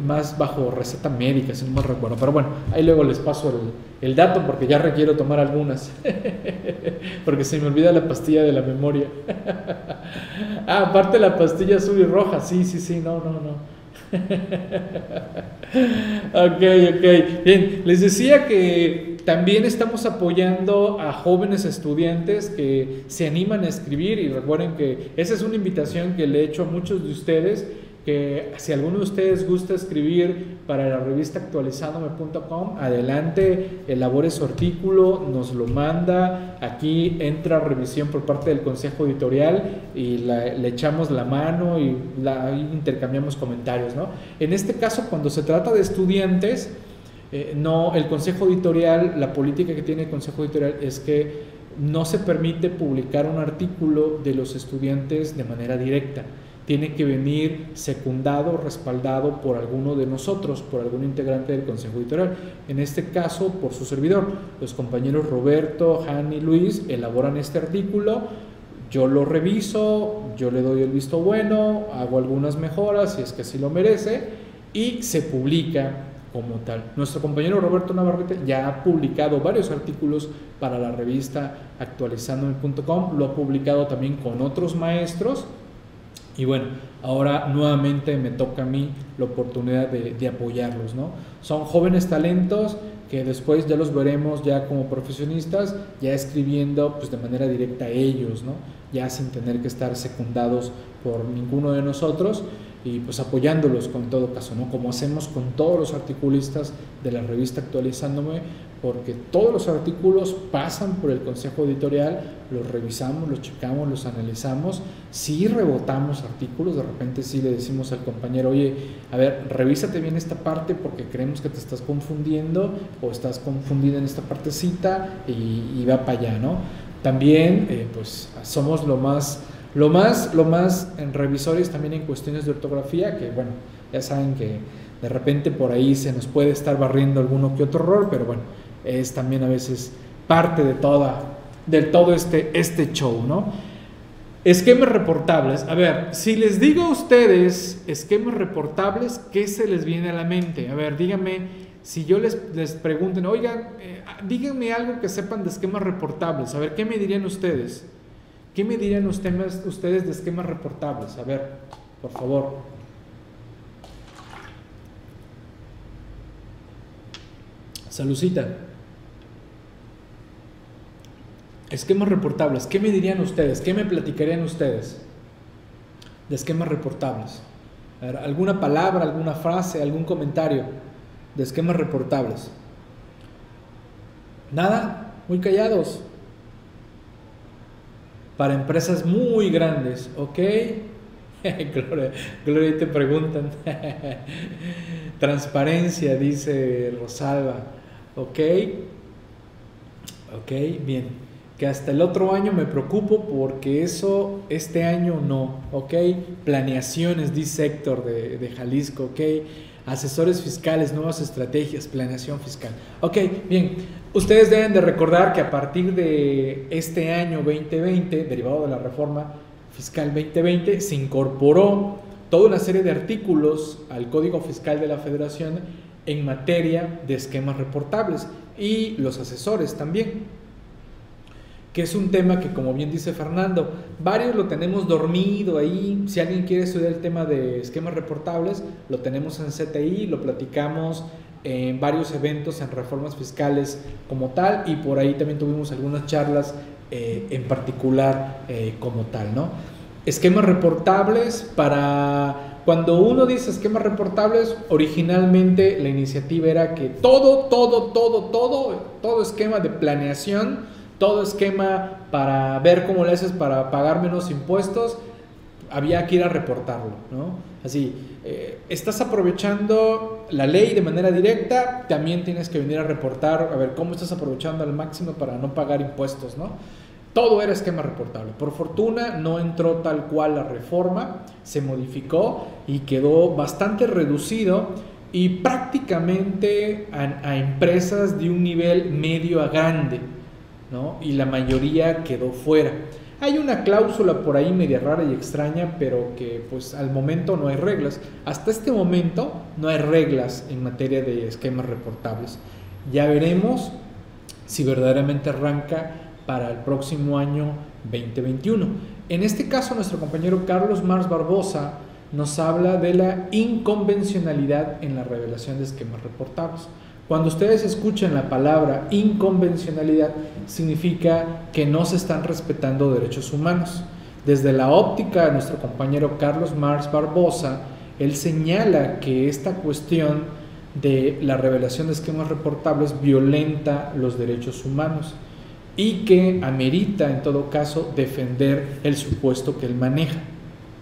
más bajo receta médica, si no me recuerdo. Pero bueno, ahí luego les paso el, dato porque ya requiero tomar algunas. *laughs* porque se me olvida la pastilla de la memoria. *laughs* ah, aparte la pastilla azul y roja. Sí, sí, sí, no, no, no. *laughs* ok, ok. Bien, les decía que también estamos apoyando a jóvenes estudiantes que se animan a escribir y recuerden que esa es una invitación que le he hecho a muchos de ustedes que si alguno de ustedes gusta escribir para la revista actualizandome.com, adelante, elabore su artículo, nos lo manda, aquí entra revisión por parte del consejo editorial y le echamos la mano y la, intercambiamos comentarios. En este caso, cuando se trata de estudiantes, eh, el consejo editorial, la política que tiene el consejo editorial es que no se permite publicar un artículo de los estudiantes de manera directa tiene que venir secundado, respaldado por alguno de nosotros, por algún integrante del Consejo Editorial. En este caso, por su servidor. Los compañeros Roberto, Han y Luis elaboran este artículo, yo lo reviso, yo le doy el visto bueno, hago algunas mejoras si es que así lo merece y se publica como tal. Nuestro compañero Roberto Navarrete ya ha publicado varios artículos para la revista actualizandome.com, lo ha publicado también con otros maestros y bueno, ahora nuevamente me toca a mí la oportunidad de, apoyarlos, ¿no? Son jóvenes talentos que después ya los veremos ya como profesionistas, ya escribiendo pues de manera directa a ellos, ¿no? Ya sin tener que estar secundados por ninguno de nosotros y pues apoyándolos con todo caso, ¿no? Como hacemos con todos los articulistas de la revista Actualizándome, porque todos los artículos pasan por el consejo editorial, los revisamos, los checamos, los analizamos, si rebotamos artículos, de repente sí le decimos al compañero, oye, a ver, revísate bien esta parte porque creemos que te estás confundiendo o estás confundida en esta partecita y, va para allá, ¿no? También, eh, pues, somos lo más, lo más, lo más en revisores también en cuestiones de ortografía, que bueno, ya saben que de repente por ahí se nos puede estar barriendo alguno que otro error, pero bueno, es también a veces parte de toda, del todo este, este show, ¿no? Esquemas reportables. A ver, si les digo a ustedes esquemas reportables, ¿qué se les viene a la mente? A ver, díganme, si yo les, les pregunten, oigan, eh, díganme algo que sepan de esquemas reportables. A ver, ¿qué me dirían ustedes? ¿Qué me dirían ustedes, ustedes de esquemas reportables? A ver, por favor. Salucita. Esquemas reportables. ¿Qué me dirían ustedes? ¿Qué me platicarían ustedes de esquemas reportables? ¿Alguna palabra, alguna frase, algún comentario de esquemas reportables? Nada, muy callados. Para empresas muy grandes, ¿ok? *laughs* Gloria, Gloria, te preguntan. *laughs* Transparencia, dice Rosalba. ¿Ok? Ok, bien. Que hasta el otro año me preocupo porque eso este año no. ¿Ok? Planeaciones, dice Héctor de, de Jalisco. ¿Ok? Asesores fiscales, nuevas estrategias, planeación fiscal. Ok, bien. Ustedes deben de recordar que a partir de este año 2020, derivado de la reforma fiscal 2020, se incorporó toda una serie de artículos al Código Fiscal de la Federación en materia de esquemas reportables y los asesores también, que es un tema que como bien dice Fernando, varios lo tenemos dormido ahí, si alguien quiere estudiar el tema de esquemas reportables, lo tenemos en CTI, lo platicamos en varios eventos, en reformas fiscales como tal, y por ahí también tuvimos algunas charlas eh, en particular eh, como tal, ¿no? Esquemas reportables para cuando uno dice esquemas reportables, originalmente la iniciativa era que todo, todo, todo, todo, todo esquema de planeación, todo esquema para ver cómo le haces para pagar menos impuestos, había que ir a reportarlo, ¿no? Así, eh, estás aprovechando la ley de manera directa, también tienes que venir a reportar, a ver cómo estás aprovechando al máximo para no pagar impuestos, ¿no? Todo era esquema reportable. Por fortuna no entró tal cual la reforma, se modificó y quedó bastante reducido y prácticamente a, empresas de un nivel medio a grande, Y la mayoría quedó fuera. Hay una cláusula por ahí media rara y extraña, pero que pues al momento no hay reglas. Hasta este momento no hay reglas en materia de esquemas reportables. Ya veremos si verdaderamente arranca para el próximo año 2021. En este caso, nuestro compañero Carlos Mars Barbosa nos habla de la inconvencionalidad en la revelación de esquemas reportables. Cuando ustedes escuchan la palabra inconvencionalidad, significa que no se están respetando derechos humanos. Desde la óptica de nuestro compañero Carlos Mars Barbosa, él señala que esta cuestión de la revelación de esquemas reportables violenta los derechos humanos y que amerita en todo caso defender el supuesto que él maneja.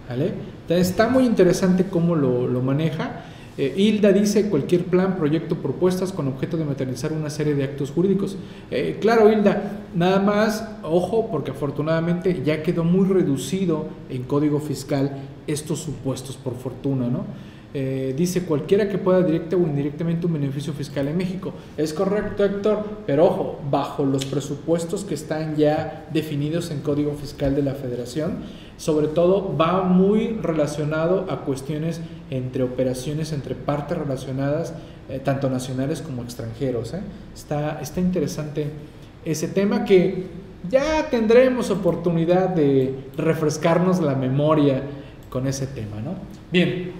¿vale? Está muy interesante cómo lo, lo maneja eh, Hilda dice cualquier plan, proyecto, propuestas con objeto de materializar una serie de actos jurídicos. Eh, claro, Hilda, nada más, ojo, porque afortunadamente ya quedó muy reducido en código fiscal estos supuestos, por fortuna, ¿no? Eh, dice cualquiera que pueda directa o indirectamente un beneficio fiscal en México. Es correcto, Héctor, pero ojo, bajo los presupuestos que están ya definidos en Código Fiscal de la Federación, sobre todo va muy relacionado a cuestiones entre operaciones, entre partes relacionadas, eh, tanto nacionales como extranjeros. ¿eh? Está, está interesante ese tema que ya tendremos oportunidad de refrescarnos la memoria con ese tema, ¿no? Bien,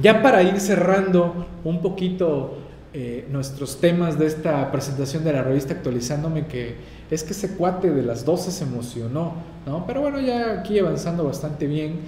ya para ir cerrando un poquito eh, nuestros temas de esta presentación de la revista actualizándome, que es que ese cuate de las 12 se emocionó, ¿no? Pero bueno, ya aquí avanzando bastante bien.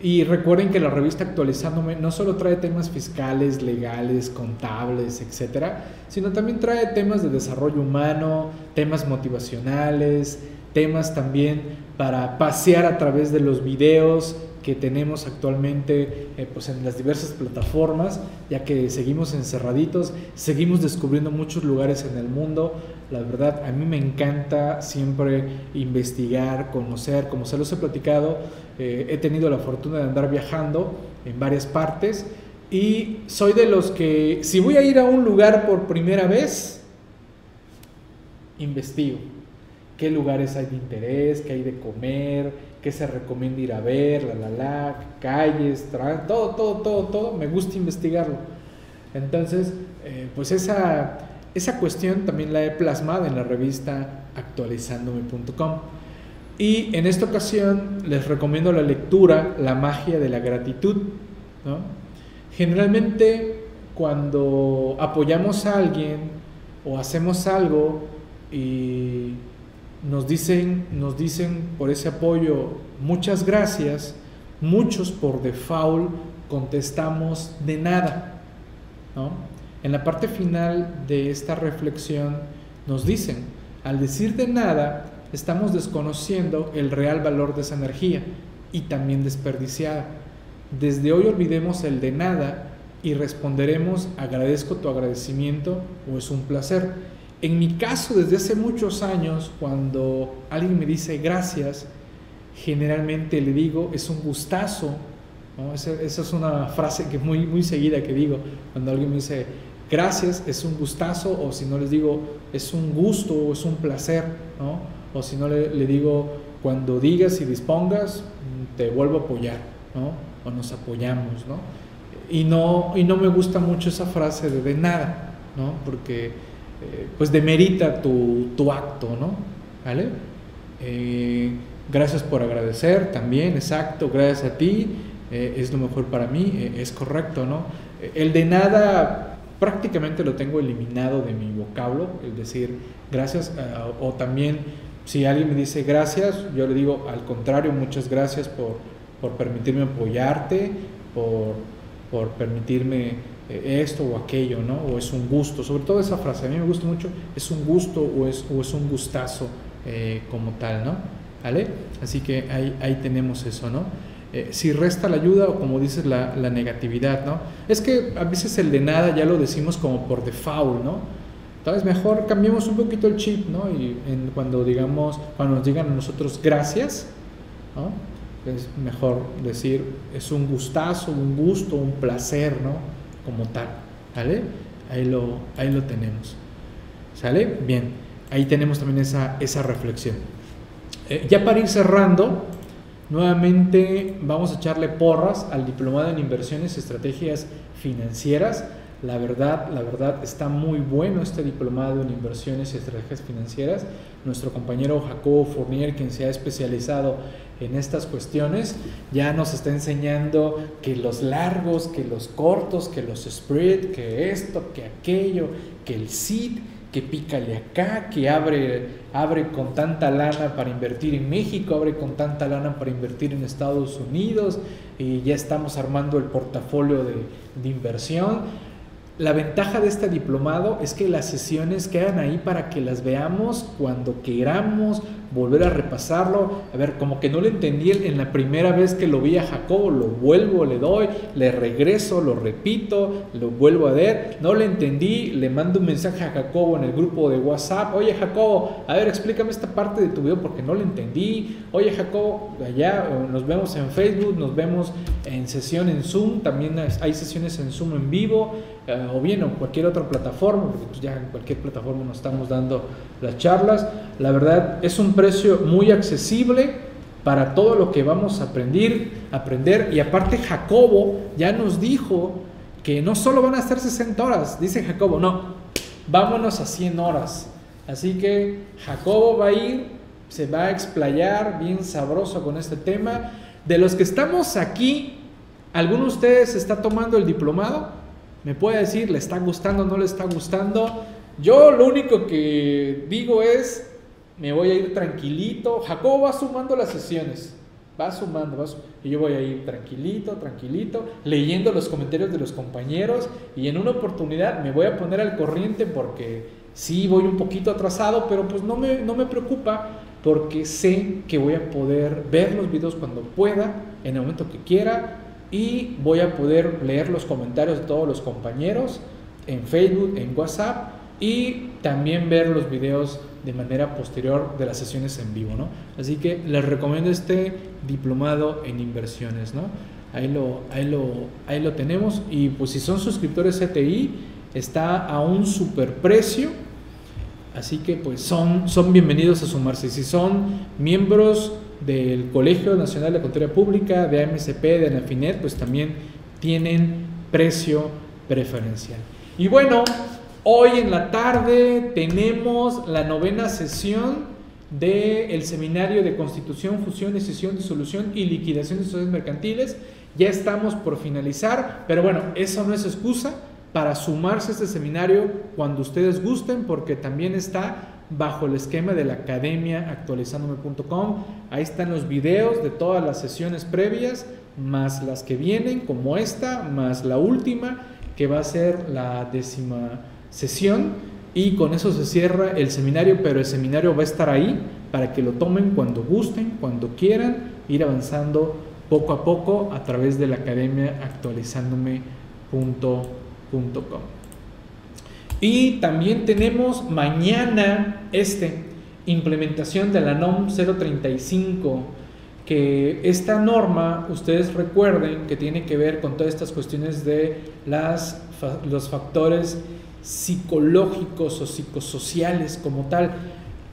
Y recuerden que la revista actualizándome no solo trae temas fiscales, legales, contables, etcétera, sino también trae temas de desarrollo humano, temas motivacionales, temas también para pasear a través de los videos, que tenemos actualmente eh, pues en las diversas plataformas, ya que seguimos encerraditos, seguimos descubriendo muchos lugares en el mundo. La verdad, a mí me encanta siempre investigar, conocer, como se los he platicado, eh, he tenido la fortuna de andar viajando en varias partes y soy de los que, si voy a ir a un lugar por primera vez, investigo. Qué lugares hay de interés, qué hay de comer, qué se recomienda ir a ver, la la la, calles, todo, todo, todo, todo, me gusta investigarlo. Entonces, eh, pues esa, esa cuestión también la he plasmado en la revista actualizandome.com. Y en esta ocasión les recomiendo la lectura La magia de la gratitud. Generalmente cuando apoyamos a alguien o hacemos algo y nos dicen, nos dicen por ese apoyo muchas gracias, muchos por default contestamos de nada. En la parte final de esta reflexión nos dicen, al decir de nada, estamos desconociendo el real valor de esa energía y también desperdiciada. Desde hoy olvidemos el de nada y responderemos agradezco tu agradecimiento o es un placer en mi caso, desde hace muchos años, cuando alguien me dice gracias, generalmente le digo, es un gustazo. Esa, es una frase que muy, muy seguida que digo. Cuando alguien me dice gracias, es un gustazo, o si no les digo, es un gusto o es un placer. O si no le, digo, cuando digas y dispongas, te vuelvo a apoyar. O nos apoyamos. Y, no, y no me gusta mucho esa frase de de nada, ¿no? porque eh, pues demerita tu, tu, acto, ¿no? ¿Vale? Eh, gracias por agradecer también, exacto, gracias a ti, eh, es lo mejor para mí, es correcto, ¿no? El de nada prácticamente lo tengo eliminado de mi vocablo, el decir gracias, o también si alguien me dice gracias, yo le digo al contrario, muchas gracias por, por permitirme apoyarte, por, por permitirme esto o aquello, ¿no? O es un gusto, sobre todo esa frase, a mí me gusta mucho, es un gusto o es, o es un gustazo eh, como tal, ¿no? ¿Vale? Así que ahí, ahí tenemos eso, ¿no? Eh, si resta la ayuda o como dices la, la, negatividad, ¿no? Es que a veces el de nada ya lo decimos como por default, ¿no? Tal vez mejor cambiemos un poquito el chip, ¿no? Y cuando digamos, cuando nos digan a nosotros gracias, ¿no? Es mejor decir es un gustazo, un gusto, un placer, ¿no? Como tal. ¿Vale? Ahí lo, ahí lo tenemos. ¿Sale? Bien, ahí tenemos también esa, esa reflexión. Eh, ya para ir cerrando, nuevamente vamos a echarle porras al diplomado en inversiones y estrategias financieras. La verdad, la verdad está muy bueno este diplomado en inversiones y estrategias financieras. Nuestro compañero Jacobo Fournier, quien se ha especializado en estas cuestiones, ya nos está enseñando que los largos, que los cortos, que los spread, que esto, que aquello, que el seed, que pícale acá, que abre, abre con tanta lana para invertir en México, abre con tanta lana para invertir en Estados Unidos, y ya estamos armando el portafolio de, de inversión. La ventaja de este diplomado es que las sesiones quedan ahí para que las veamos cuando queramos, volver a repasarlo. A ver, como que no lo entendí en la primera vez que lo vi a Jacobo, lo vuelvo, le doy, le regreso, lo repito, lo vuelvo a ver. No lo entendí, le mando un mensaje a Jacobo en el grupo de WhatsApp. Oye Jacobo, a ver, explícame esta parte de tu video porque no lo entendí. Oye Jacobo, allá nos vemos en Facebook, nos vemos en sesión en Zoom, también hay sesiones en Zoom en vivo. Eh, o bien en cualquier otra plataforma, porque pues ya en cualquier plataforma nos estamos dando las charlas. La verdad es un precio muy accesible para todo lo que vamos a aprender, aprender. Y aparte Jacobo ya nos dijo que no solo van a estar 60 horas, dice Jacobo, no, vámonos a 100 horas. Así que Jacobo va a ir, se va a explayar bien sabroso con este tema. De los que estamos aquí, ¿alguno de ustedes está tomando el diplomado? Me puede decir, le está gustando, no le está gustando. Yo lo único que digo es, me voy a ir tranquilito. Jacobo va sumando las sesiones, va sumando, va y yo voy a ir tranquilito, tranquilito, leyendo los comentarios de los compañeros y en una oportunidad me voy a poner al corriente porque sí voy un poquito atrasado, pero pues no me, no me preocupa porque sé que voy a poder ver los videos cuando pueda, en el momento que quiera y voy a poder leer los comentarios de todos los compañeros en Facebook, en WhatsApp y también ver los videos de manera posterior de las sesiones en vivo, ¿no? Así que les recomiendo este diplomado en inversiones, ¿no? Ahí lo, ahí lo, ahí lo tenemos y pues si son suscriptores CTI está a un super precio, así que pues son, son bienvenidos a sumarse. Si son miembros del Colegio Nacional de Contaduría Pública, de AMCP, de ANAFINET, pues también tienen precio preferencial. Y bueno, hoy en la tarde tenemos la novena sesión del seminario de Constitución, Fusión, Decisión, Disolución y Liquidación de Sociedades Mercantiles. Ya estamos por finalizar, pero bueno, eso no es excusa para sumarse a este seminario cuando ustedes gusten, porque también está bajo el esquema de la academia actualizandome.com. Ahí están los videos de todas las sesiones previas, más las que vienen, como esta, más la última, que va a ser la décima sesión. Y con eso se cierra el seminario, pero el seminario va a estar ahí para que lo tomen cuando gusten, cuando quieran, ir avanzando poco a poco a través de la academia actualizandome.com. Y también tenemos mañana este, implementación de la NOM 035, que esta norma, ustedes recuerden que tiene que ver con todas estas cuestiones de las, los factores psicológicos o psicosociales como tal.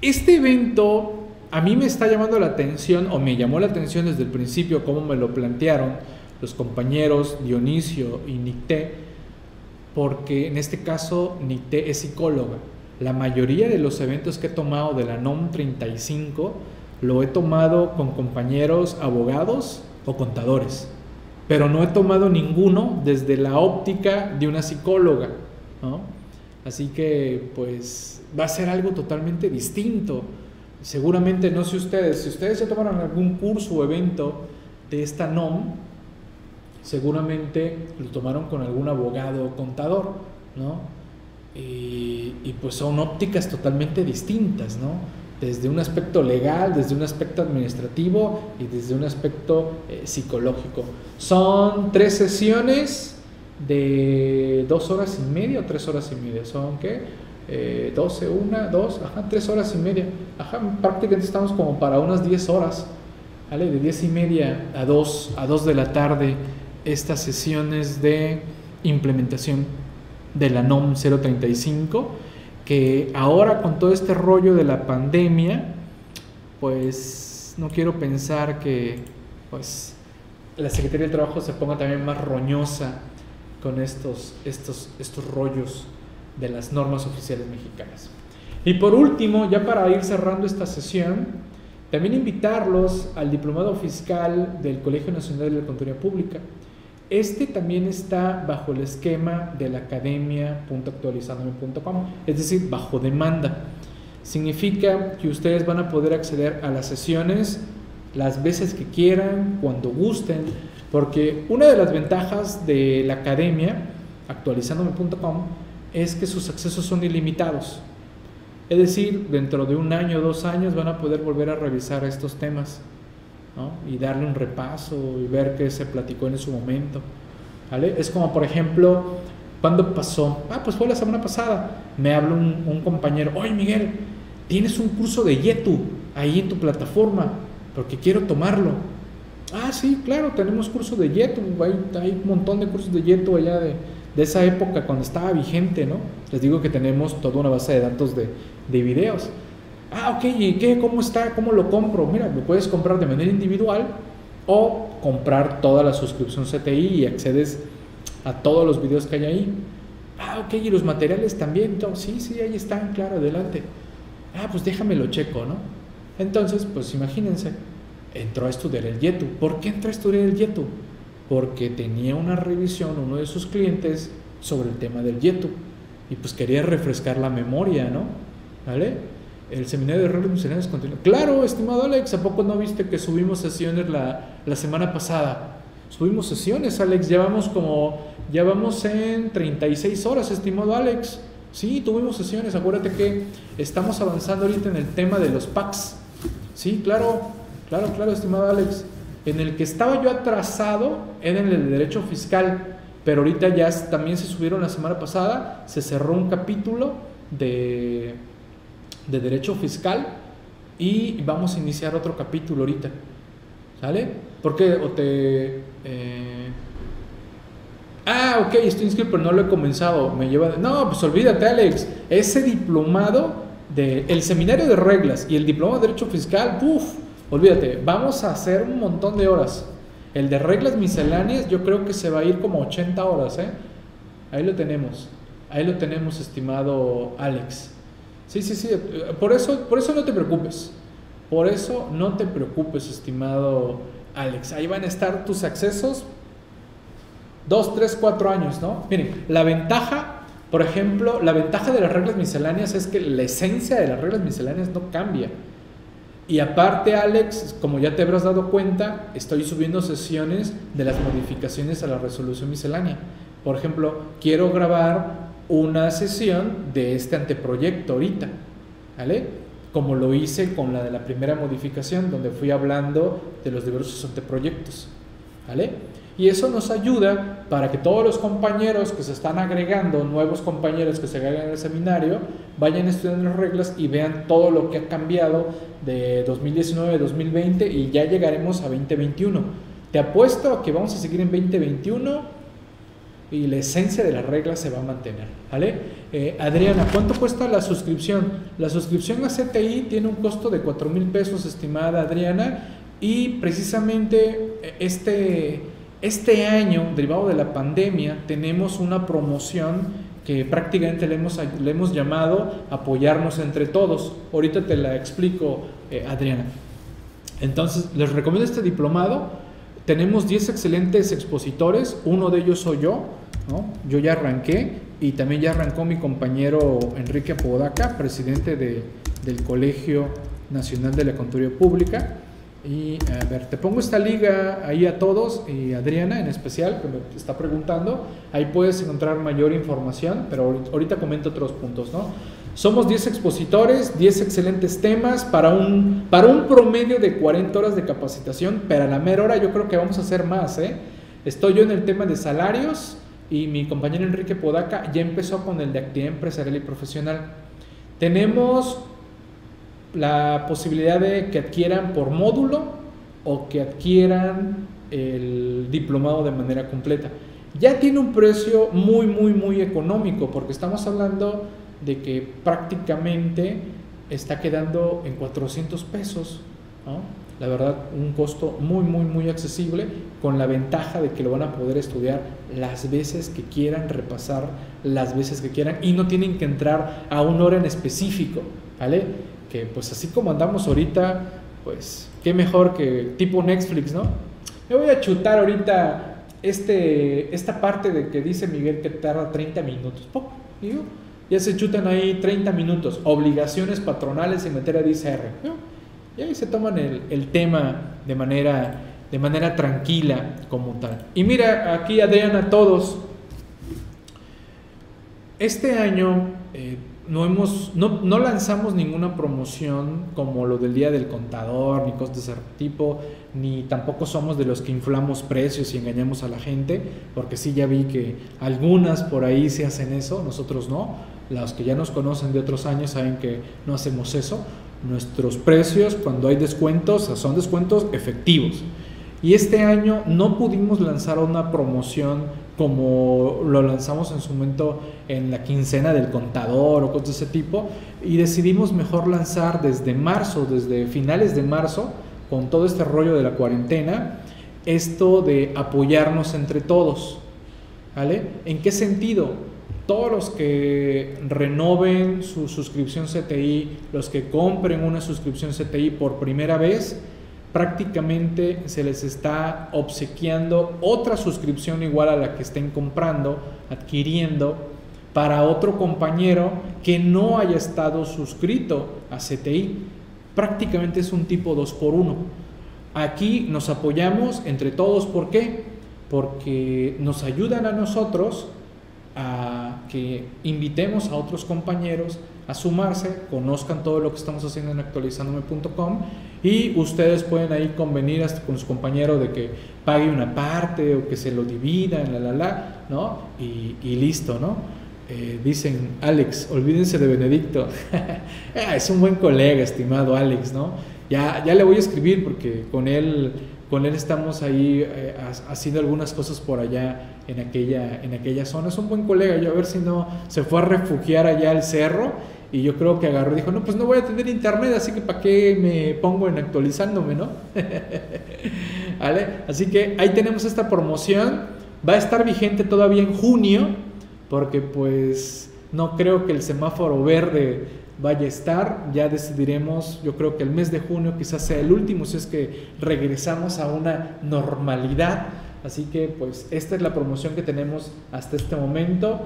Este evento a mí me está llamando la atención, o me llamó la atención desde el principio, como me lo plantearon los compañeros Dionisio y Nicté, porque en este caso Nite es psicóloga. La mayoría de los eventos que he tomado de la NOM 35 lo he tomado con compañeros abogados o contadores, pero no he tomado ninguno desde la óptica de una psicóloga. Así que pues va a ser algo totalmente distinto. Seguramente, no sé ustedes, si ustedes ya tomaron algún curso o evento de esta NOM, seguramente lo tomaron con algún abogado o contador, ¿no? Y, pues son ópticas totalmente distintas, ¿no? Desde un aspecto legal, desde un aspecto administrativo y desde un aspecto eh, psicológico. Son tres sesiones de dos horas y media o tres horas y media. ¿Son qué? Eh, 12, una, dos, ajá, tres horas y media. Ajá, prácticamente estamos como para unas diez horas, ¿vale? De diez y media a dos, a dos de la tarde estas sesiones de implementación de la NOM 035, que ahora con todo este rollo de la pandemia, pues no quiero pensar que pues la Secretaría del Trabajo se ponga también más roñosa con estos, estos, estos rollos de las normas oficiales mexicanas. Y por último, ya para ir cerrando esta sesión, también invitarlos al diplomado fiscal del Colegio Nacional de la Contaduría Pública Este también está bajo el esquema de la academia.actualizandome.com, es decir, bajo demanda. Significa que ustedes van a poder acceder a las sesiones las veces que quieran, cuando gusten, porque una de las ventajas de la academia, actualizandome.com, es que sus accesos son ilimitados. Es decir, dentro de un año o dos años van a poder volver a revisar estos temas y darle un repaso y ver qué se platicó en su momento. Es como, por ejemplo, cuando pasó? Ah, pues fue la semana pasada. Me habló un, compañero, oye Miguel, tienes un curso de Yetu ahí en tu plataforma, porque quiero tomarlo. Ah, sí, claro, tenemos curso de Yetu, hay, hay un montón de cursos de Yetu allá de, de, esa época cuando estaba vigente, ¿no? Les digo que tenemos toda una base de datos de, de videos. Ah, ok, ¿y qué? ¿Cómo está? ¿Cómo lo compro? Mira, lo puedes comprar de manera individual o comprar toda la suscripción CTI y accedes a todos los videos que hay ahí. Ah, ok, y los materiales también. sí, sí, ahí están, claro, adelante. Ah, pues déjamelo checo, ¿no? Entonces, pues imagínense, entró a estudiar el Yetu. ¿Por qué entró a estudiar el Yetu? Porque tenía una revisión uno de sus clientes sobre el tema del Yetu. Y pues quería refrescar la memoria, ¿no? ¿Vale? El seminario de reglas misceláneas continúa. Claro, estimado Alex, ¿a poco no viste que subimos sesiones la, la semana pasada? Subimos sesiones, Alex, llevamos como, ya vamos en 36 horas, estimado Alex. Sí, tuvimos sesiones, acuérdate que estamos avanzando ahorita en el tema de los packs. Sí, claro, claro, claro, estimado Alex. En el que estaba yo atrasado era en el derecho fiscal, pero ahorita ya también se subieron la semana pasada, se cerró un capítulo de de Derecho Fiscal y vamos a iniciar otro capítulo ahorita. ¿Sale? Porque o te... Eh, ah, ok, estoy inscrito, pero no lo he comenzado. Me lleva... No, pues olvídate, Alex. Ese diplomado de el seminario de reglas y el diplomado de Derecho Fiscal, uff, olvídate, vamos a hacer un montón de horas. El de reglas misceláneas yo creo que se va a ir como 80 horas, ¿eh? Ahí lo tenemos. Ahí lo tenemos, estimado Alex. Sí, sí, sí. Por eso, por eso no te preocupes. Por eso no te preocupes, estimado Alex. Ahí van a estar tus accesos dos, tres, cuatro años, ¿no? Miren, la ventaja, por ejemplo, la ventaja de las reglas misceláneas es que la esencia de las reglas misceláneas no cambia. Y aparte, Alex, como ya te habrás dado cuenta, estoy subiendo sesiones de las modificaciones a la resolución miscelánea. Por ejemplo, quiero grabar una sesión de este anteproyecto ahorita, ¿vale? Como lo hice con la de la primera modificación, donde fui hablando de los diversos anteproyectos, ¿vale? Y eso nos ayuda para que todos los compañeros que se están agregando, nuevos compañeros que se agregan al seminario, vayan estudiando las reglas y vean todo lo que ha cambiado de 2019 a 2020 y ya llegaremos a 2021. Te apuesto a que vamos a seguir en 2021 y la esencia de las reglas se va a mantener. ¿vale? Eh, Adriana, ¿cuánto cuesta la suscripción? La suscripción a CTI tiene un costo de 4 mil pesos, estimada Adriana, y precisamente eh, este, este año, derivado de la pandemia, tenemos una promoción que prácticamente le hemos, le hemos llamado apoyarnos entre todos. Ahorita te la explico, eh, Adriana. Entonces, les recomiendo este diplomado tenemos 10 excelentes expositores, uno de ellos soy yo, ¿no? yo ya arranqué y también ya arrancó mi compañero Enrique Apodaca, presidente de, del Colegio Nacional de la Contaduría Pública. Y a ver, te pongo esta liga ahí a todos y Adriana en especial que me está preguntando, ahí puedes encontrar mayor información, pero ahorita comento otros puntos, ¿no? Somos 10 expositores, 10 excelentes temas para un, para un promedio de 40 horas de capacitación, pero a la mera hora yo creo que vamos a hacer más. ¿eh? Estoy yo en el tema de salarios y mi compañero Enrique Podaca ya empezó con el de actividad empresarial y profesional. Tenemos la posibilidad de que adquieran por módulo o que adquieran el diplomado de manera completa. Ya tiene un precio muy, muy, muy económico porque estamos hablando de que prácticamente está quedando en 400 pesos, La verdad, un costo muy, muy, muy accesible, con la ventaja de que lo van a poder estudiar las veces que quieran, repasar las veces que quieran y no tienen que entrar a una hora en específico, ¿vale? Que pues así como andamos ahorita, pues qué mejor que tipo Netflix, ¿no? Me voy a chutar ahorita este, esta parte de que dice Miguel que tarda 30 minutos. ¡Pum! ya se chutan ahí 30 minutos. Obligaciones patronales en materia de ICR. Y ahí se toman el, el tema de manera, de manera tranquila como tal. Y mira, aquí Adriana, todos. Este año eh, no, hemos, no, no, lanzamos ninguna promoción como lo del Día del Contador, ni cosas de ese tipo, ni tampoco somos de los que inflamos precios y engañamos a la gente, porque sí ya vi que algunas por ahí se hacen eso, nosotros no. Los que ya nos conocen de otros años saben que no hacemos eso. Nuestros precios, cuando hay descuentos, son descuentos efectivos. Y este año no pudimos lanzar una promoción como lo lanzamos en su momento en la quincena del contador o cosas de ese tipo, y decidimos mejor lanzar desde marzo, desde finales de marzo, con todo este rollo de la cuarentena, esto de apoyarnos entre todos. ¿Vale? ¿En qué sentido? Todos los que renoven su suscripción CTI, los que compren una suscripción CTI por primera vez, prácticamente se les está obsequiando otra suscripción igual a la que estén comprando, adquiriendo para otro compañero que no haya estado suscrito a CTI. Prácticamente es un tipo 2 por 1. Aquí nos apoyamos entre todos, ¿por qué? Porque nos ayudan a nosotros a que invitemos a otros compañeros a sumarse, conozcan todo lo que estamos haciendo en actualizandome.com y ustedes pueden ahí convenir hasta con su compañero de que pague una parte o que se lo dividan, la, la, la, ¿no? Y, listo, ¿no? Eh, dicen, Alex, olvídense de Benedicto. *laughs* Ah, es un buen colega, estimado Alex, ¿no? Ya, ya le voy a escribir porque con él, con él estamos ahí eh, haciendo algunas cosas por allá en aquella, en aquella zona. Es un buen colega, yo a ver si no se fue a refugiar allá al cerro y yo creo que agarró y dijo, no, pues no voy a tener internet, así que ¿para qué me pongo en actualizándome, no? *laughs* ¿Vale? Así que ahí tenemos esta promoción. Va a estar vigente todavía en junio, porque pues no creo que el semáforo verde vaya a estar. Ya decidiremos, yo creo que el mes de junio quizás sea el último, si es que regresamos a una normalidad. Así que pues esta es la promoción que tenemos hasta este momento.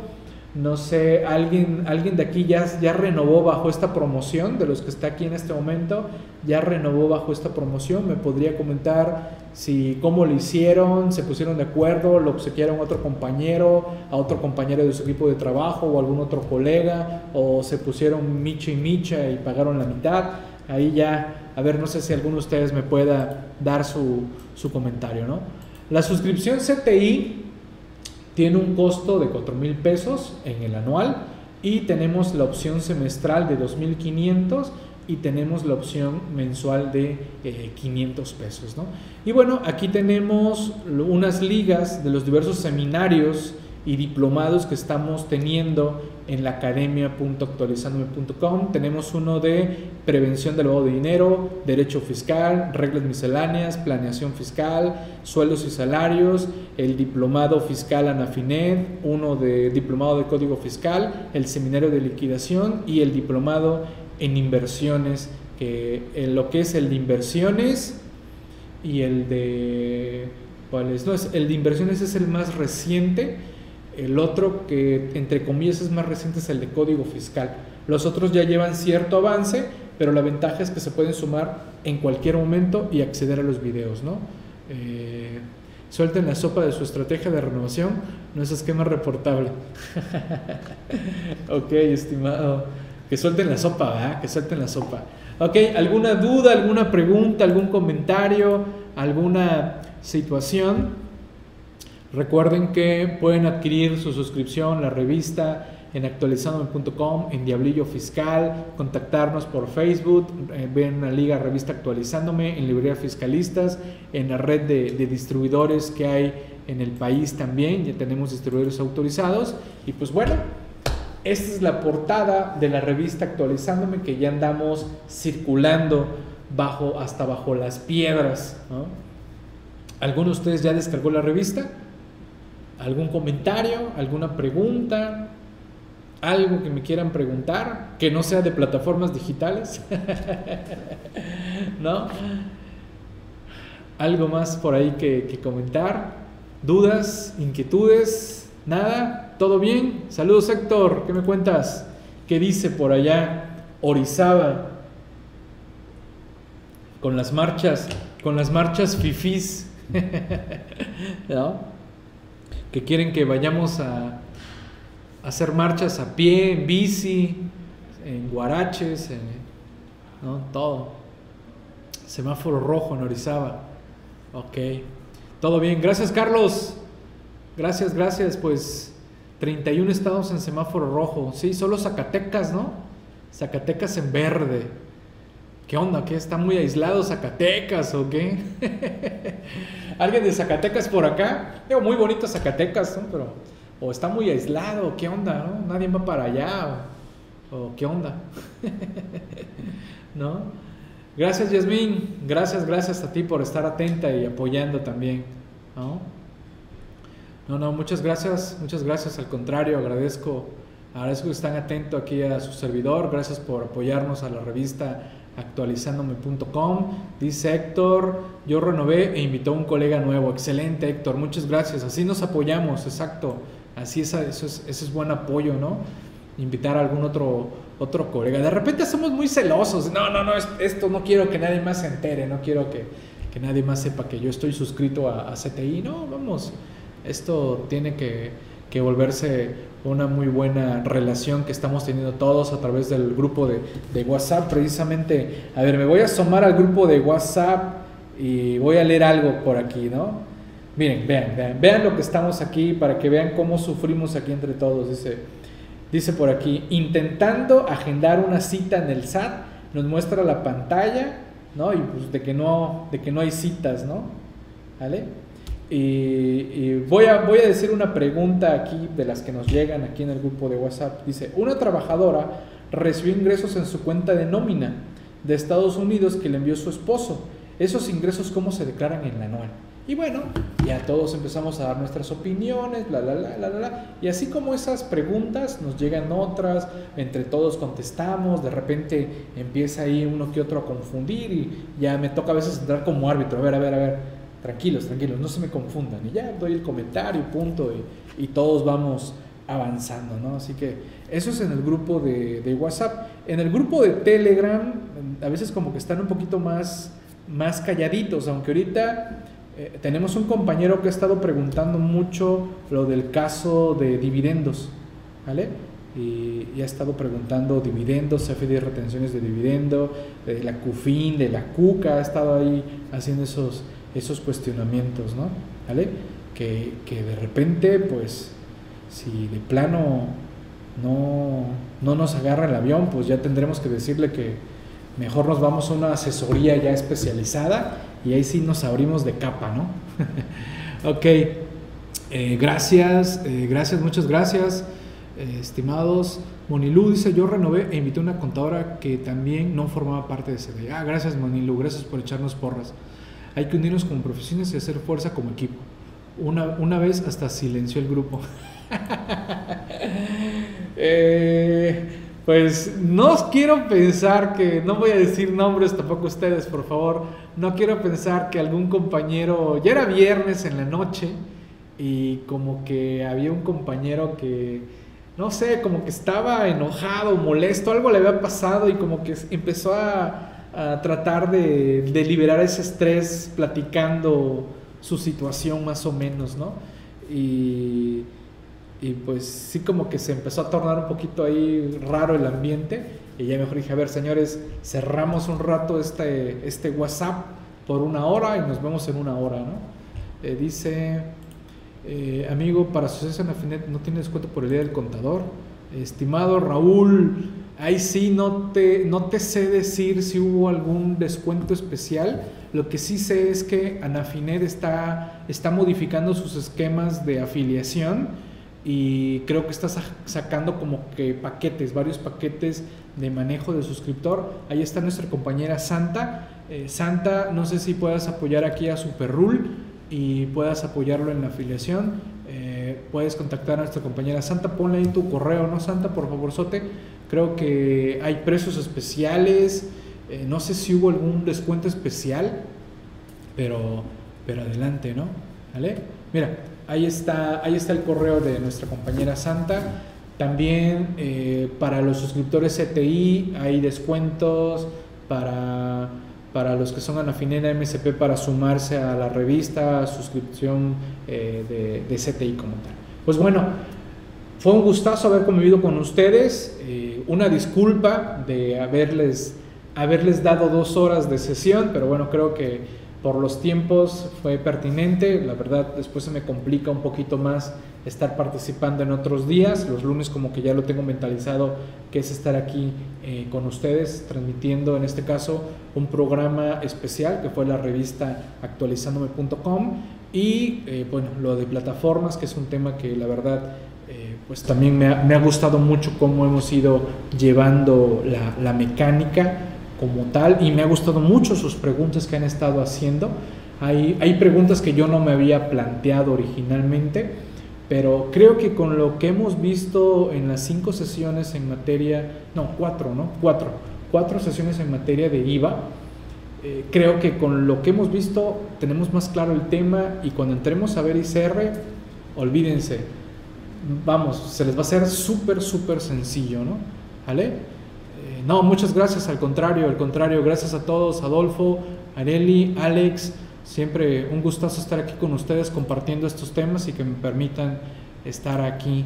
No sé, alguien, alguien de aquí ya, ya renovó bajo esta promoción, de los que está aquí en este momento, ya renovó bajo esta promoción. Me podría comentar si cómo lo hicieron, se pusieron de acuerdo, lo obsequiaron a otro compañero, a otro compañero de su equipo de trabajo o algún otro colega, o se pusieron micha y micha y pagaron la mitad. Ahí ya, a ver, no sé si alguno de ustedes me pueda dar su, su comentario, ¿no? La suscripción CTI tiene un costo de 4 mil pesos en el anual y tenemos la opción semestral de 2.500 y tenemos la opción mensual de 500 eh, pesos. ¿no? Y bueno, aquí tenemos unas ligas de los diversos seminarios y diplomados que estamos teniendo en la academia.actualizandome.com. Tenemos uno de prevención del lavado de dinero, derecho fiscal, reglas misceláneas, planeación fiscal, sueldos y salarios, el diplomado fiscal ANAFINED, uno de diplomado de código fiscal, el seminario de liquidación y el diplomado en inversiones, que en lo que es el de inversiones y el de ¿cuál es? No, es, el de inversiones es el más reciente el otro que entre comillas es más reciente es el de código fiscal. Los otros ya llevan cierto avance, pero la ventaja es que se pueden sumar en cualquier momento y acceder a los videos, ¿no? Eh, suelten la sopa de su estrategia de renovación, no es esquema reportable. *laughs* ok, estimado. Que suelten la sopa, ¿verdad? Que suelten la sopa. Ok, ¿alguna duda, alguna pregunta, algún comentario, alguna situación? Recuerden que pueden adquirir su suscripción, la revista en actualizandome.com, en Diablillo Fiscal, contactarnos por Facebook, eh, ven la liga revista actualizándome, en librería fiscalistas, en la red de, de, distribuidores que hay en el país también, ya tenemos distribuidores autorizados. Y pues bueno, esta es la portada de la revista actualizándome que ya andamos circulando bajo, hasta bajo las piedras. ¿no? ¿Alguno de ustedes ya descargó la revista? ¿Algún comentario? ¿Alguna pregunta? ¿Algo que me quieran preguntar? Que no sea de plataformas digitales. *laughs* ¿No? ¿Algo más por ahí que, comentar? dudas, inquietudes, nada, todo bien. Saludos Héctor, ¿qué me cuentas? ¿Qué dice por allá Orizaba? Con las marchas, con las marchas fifís, *laughs* ¿no? Que quieren que vayamos a, hacer marchas a pie, en bici, en guaraches, en, ¿no? Todo. Semáforo rojo en Orizaba. Ok. Todo bien. Gracias, Carlos. Gracias, gracias. Pues 31 estados en semáforo rojo. Sí, solo Zacatecas, ¿no? Zacatecas en verde. ¿Qué onda? ¿Qué está muy aislado Zacatecas o qué? *laughs* ¿Alguien de Zacatecas por acá? Digo, muy bonito Zacatecas, ¿no? Pero, o está muy aislado, ¿qué onda? ¿no? Nadie va para allá, o, o qué onda, *laughs* ¿no? Gracias, Yasmín. Gracias, gracias a ti por estar atenta y apoyando también. ¿no? No, no, muchas gracias, muchas gracias. Al contrario, agradezco, agradezco que están atentos aquí a su servidor. Gracias por apoyarnos a la revista actualizándome.com. Dice Héctor, yo renové e invitó a un colega nuevo. Excelente, Héctor, muchas gracias. Así nos apoyamos, exacto. Así es, eso es, eso es buen apoyo, ¿no? Invitar a algún otro otro colega. De repente somos muy celosos. No, no, no, esto no quiero que nadie más se entere, no quiero que, que nadie más sepa que yo estoy suscrito a, CTI. No, vamos, esto tiene que, volverse una muy buena relación que estamos teniendo todos a través del grupo de, de WhatsApp. Precisamente, a ver, me voy a asomar al grupo de WhatsApp y voy a leer algo por aquí, ¿no? Miren, vean, vean, vean lo que estamos aquí para que vean cómo sufrimos aquí entre todos. Dice, Dice por aquí, intentando agendar una cita en el SAT, nos muestra la pantalla, ¿no? Y pues de que no, de que no hay citas, ¿no? ¿Vale? Y, voy, a, voy a decir una pregunta aquí de las que nos llegan aquí en el grupo de WhatsApp. Dice, una trabajadora recibió ingresos en su cuenta de nómina de Estados Unidos que le envió su esposo. ¿Esos ingresos cómo se declaran en la anual? Y bueno, ya todos empezamos a dar nuestras opiniones, bla, bla, bla, bla, bla. Y así como esas preguntas, nos llegan otras, entre todos contestamos, de repente empieza ahí uno que otro a confundir y ya me toca a veces entrar como árbitro, a ver, a ver, a ver, tranquilos, tranquilos, no se me confundan. Y ya doy el comentario, punto, y, todos vamos avanzando, ¿no? Así que eso es en el grupo de, WhatsApp. En el grupo de Telegram, a veces como que están un poquito más, más calladitos, aunque ahorita eh, tenemos un compañero que ha estado preguntando mucho lo del caso de dividendos, ¿vale? Y, ha estado preguntando dividendos, CFD retenciones de dividendo, de la CUFIN, de la CUCA, ha estado ahí haciendo esos, esos cuestionamientos, ¿no? ¿Vale? Que, que de repente, pues, si de plano no, no nos agarra el avión, pues ya tendremos que decirle que mejor nos vamos a una asesoría ya especializada y ahí sí nos abrimos de capa, ¿no? *laughs* ok, eh, gracias, eh, gracias, muchas gracias, eh, estimados. Monilú dice, yo renové e invité a una contadora que también no formaba parte de ese Ah, gracias Monilú, gracias por echarnos porras. Hay que unirnos como profesiones y hacer fuerza como equipo. Una, una vez hasta silenció el grupo. *laughs* eh, pues no quiero pensar que, no voy a decir nombres tampoco ustedes, por favor, no quiero pensar que algún compañero, ya era viernes en la noche y como que había un compañero que, no sé, como que estaba enojado, molesto, algo le había pasado y como que empezó a, tratar de, de liberar ese estrés platicando su situación más o menos, ¿no? Y y pues sí como que se empezó a tornar un poquito ahí raro el ambiente y ya mejor dije, a ver señores, cerramos un rato este, este WhatsApp por una hora y nos vemos en una hora, ¿no? Eh, dice, eh, amigo, para Asociación Afinet no tiene descuento por el día del contador. Estimado Raúl, ahí sí no te, no te sé decir si hubo algún descuento especial. Lo que sí sé es que Anafinet está, está modificando sus esquemas de afiliación y creo que está sacando como que paquetes, varios paquetes de manejo de suscriptor. Ahí está nuestra compañera Santa. Eh, Santa, no sé si puedas apoyar aquí a Superrule y puedas apoyarlo en la afiliación. Eh, puedes contactar a nuestra compañera Santa, ponle ahí tu correo, ¿no, Santa? Por favor, Sote. Creo que hay precios especiales. Eh, no sé si hubo algún descuento especial, pero, pero adelante, ¿no? ¿Vale? Mira, ahí está, ahí está el correo de nuestra compañera Santa. También eh, para los suscriptores CTI hay descuentos para, para los que son anafinera MSP para sumarse a la revista, suscripción eh, de, de, CTI como tal. Pues bueno, fue un gustazo haber convivido con ustedes. Eh, una disculpa de haberles, haberles dado dos horas de sesión, pero bueno, creo que por los tiempos fue pertinente. La verdad, después se me complica un poquito más estar participando en otros días. Los lunes como que ya lo tengo mentalizado, que es estar aquí eh, con ustedes, transmitiendo en este caso un programa especial que fue la revista actualizándome.com y eh, bueno, lo de plataformas, que es un tema que la verdad... Eh, pues también me ha, me ha, gustado mucho cómo hemos ido llevando la, la mecánica como tal y me ha gustado mucho sus preguntas que han estado haciendo. Hay, hay preguntas que yo no me había planteado originalmente, pero creo que con lo que hemos visto en las cinco sesiones en materia, no, cuatro, ¿no? Cuatro, cuatro sesiones en materia de IVA, eh, creo que con lo que hemos visto tenemos más claro el tema y cuando entremos a ver ICR, olvídense, vamos, se les va a hacer súper, súper sencillo, ¿no? ¿Vale? no, muchas gracias, al contrario, al contrario, gracias a todos, Adolfo, Areli, Alex, siempre un gustazo estar aquí con ustedes compartiendo estos temas y que me permitan estar aquí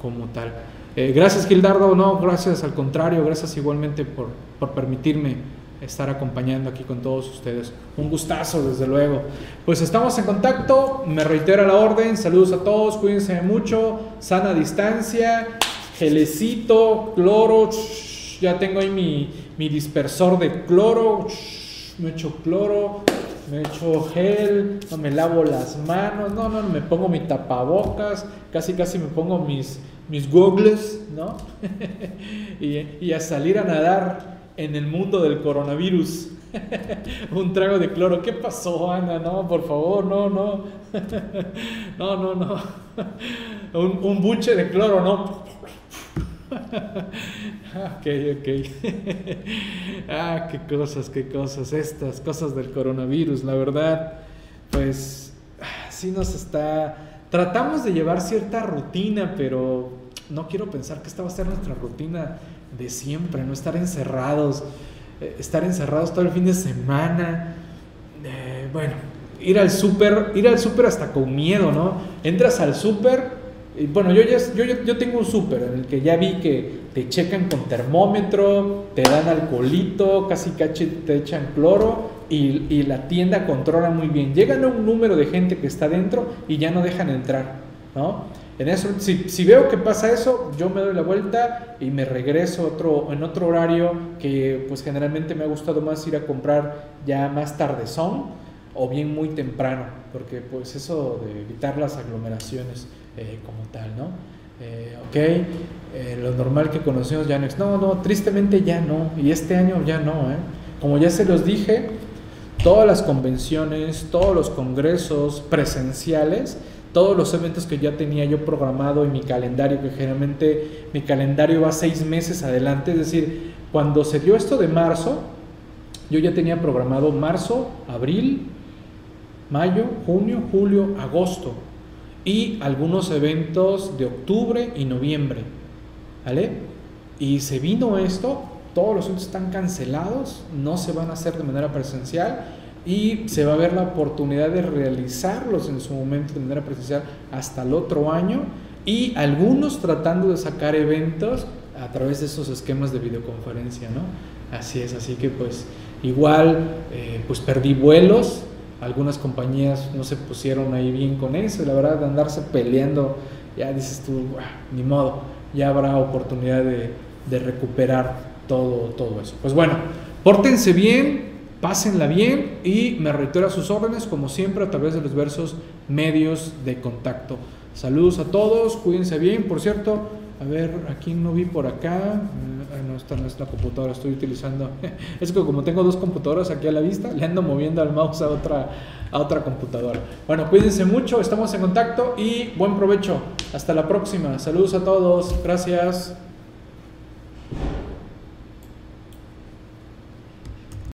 como tal. Eh, gracias Gildardo, no, gracias al contrario, gracias igualmente por, por permitirme estar acompañando aquí con todos ustedes. Un gustazo, desde luego. Pues estamos en contacto, me reitera la orden, saludos a todos, cuídense mucho, sana distancia, gelecito, cloro, ya tengo ahí mi, dispersor de cloro, me echo cloro, me echo gel, no me lavo las manos, no, no, me pongo mi tapabocas, casi casi me pongo mis, mis goggles, ¿no? *laughs* y, y a salir a nadar en el mundo del coronavirus. *laughs* un trago de cloro. ¿Qué pasó, Ana? No, por favor, no, no. *laughs* no, no, no. un, un buche de cloro, no. Ok, ok. *laughs* ah, qué cosas, qué cosas. Estas cosas del coronavirus, la verdad, pues sí nos está... Tratamos de llevar cierta rutina, pero no quiero pensar que esta va a ser nuestra rutina de siempre, no estar encerrados, eh, estar encerrados todo el fin de semana. Eh, bueno, ir al súper, ir al súper hasta con miedo, ¿no? Entras al súper bueno, yo, ya, yo, yo tengo un súper en el que ya vi que te checan con termómetro, te dan alcoholito, casi caché te echan cloro y, y, la tienda controla muy bien. Llegan a un número de gente que está dentro y ya no dejan entrar, ¿no? En eso, si, si, veo que pasa eso, yo me doy la vuelta y me regreso otro, en otro horario que pues generalmente me ha gustado más ir a comprar ya más tardezón o bien muy temprano, porque pues eso de evitar las aglomeraciones. Eh, como tal, ¿no? Eh, ok, eh, lo normal que conocemos ya no no, no, tristemente ya no, y este año ya no, ¿eh? Como ya se los dije, todas las convenciones, todos los congresos presenciales, todos los eventos que ya tenía yo programado en mi calendario, que generalmente mi calendario va seis meses adelante, es decir, cuando se dio esto de marzo, yo ya tenía programado marzo, abril, mayo, junio, julio, agosto y algunos eventos de octubre y noviembre. ¿Vale? Y se vino esto, todos los eventos están cancelados, no se van a hacer de manera presencial y se va a ver la oportunidad de realizarlos en su momento de manera presencial hasta el otro año y algunos tratando de sacar eventos a través de esos esquemas de videoconferencia, ¿no? Así es, así que pues igual eh, pues perdí vuelos, algunas compañías no se pusieron ahí bien con eso, la verdad de andarse peleando, ya dices tú, ni modo, ya habrá oportunidad de, de, recuperar todo, todo eso. Pues bueno, pórtense bien, pásenla bien y me reitero a sus órdenes, como siempre, a través de los versos medios de contacto. Saludos a todos, cuídense bien, por cierto, a ver, aquí no vi por acá no está nuestra computadora, estoy utilizando. *laughs* Es que como tengo dos computadoras aquí a la vista, le ando moviendo al mouse a otra, a otra computadora. Bueno, cuídense mucho, estamos en contacto y buen provecho. Hasta la próxima. Saludos a todos. Gracias.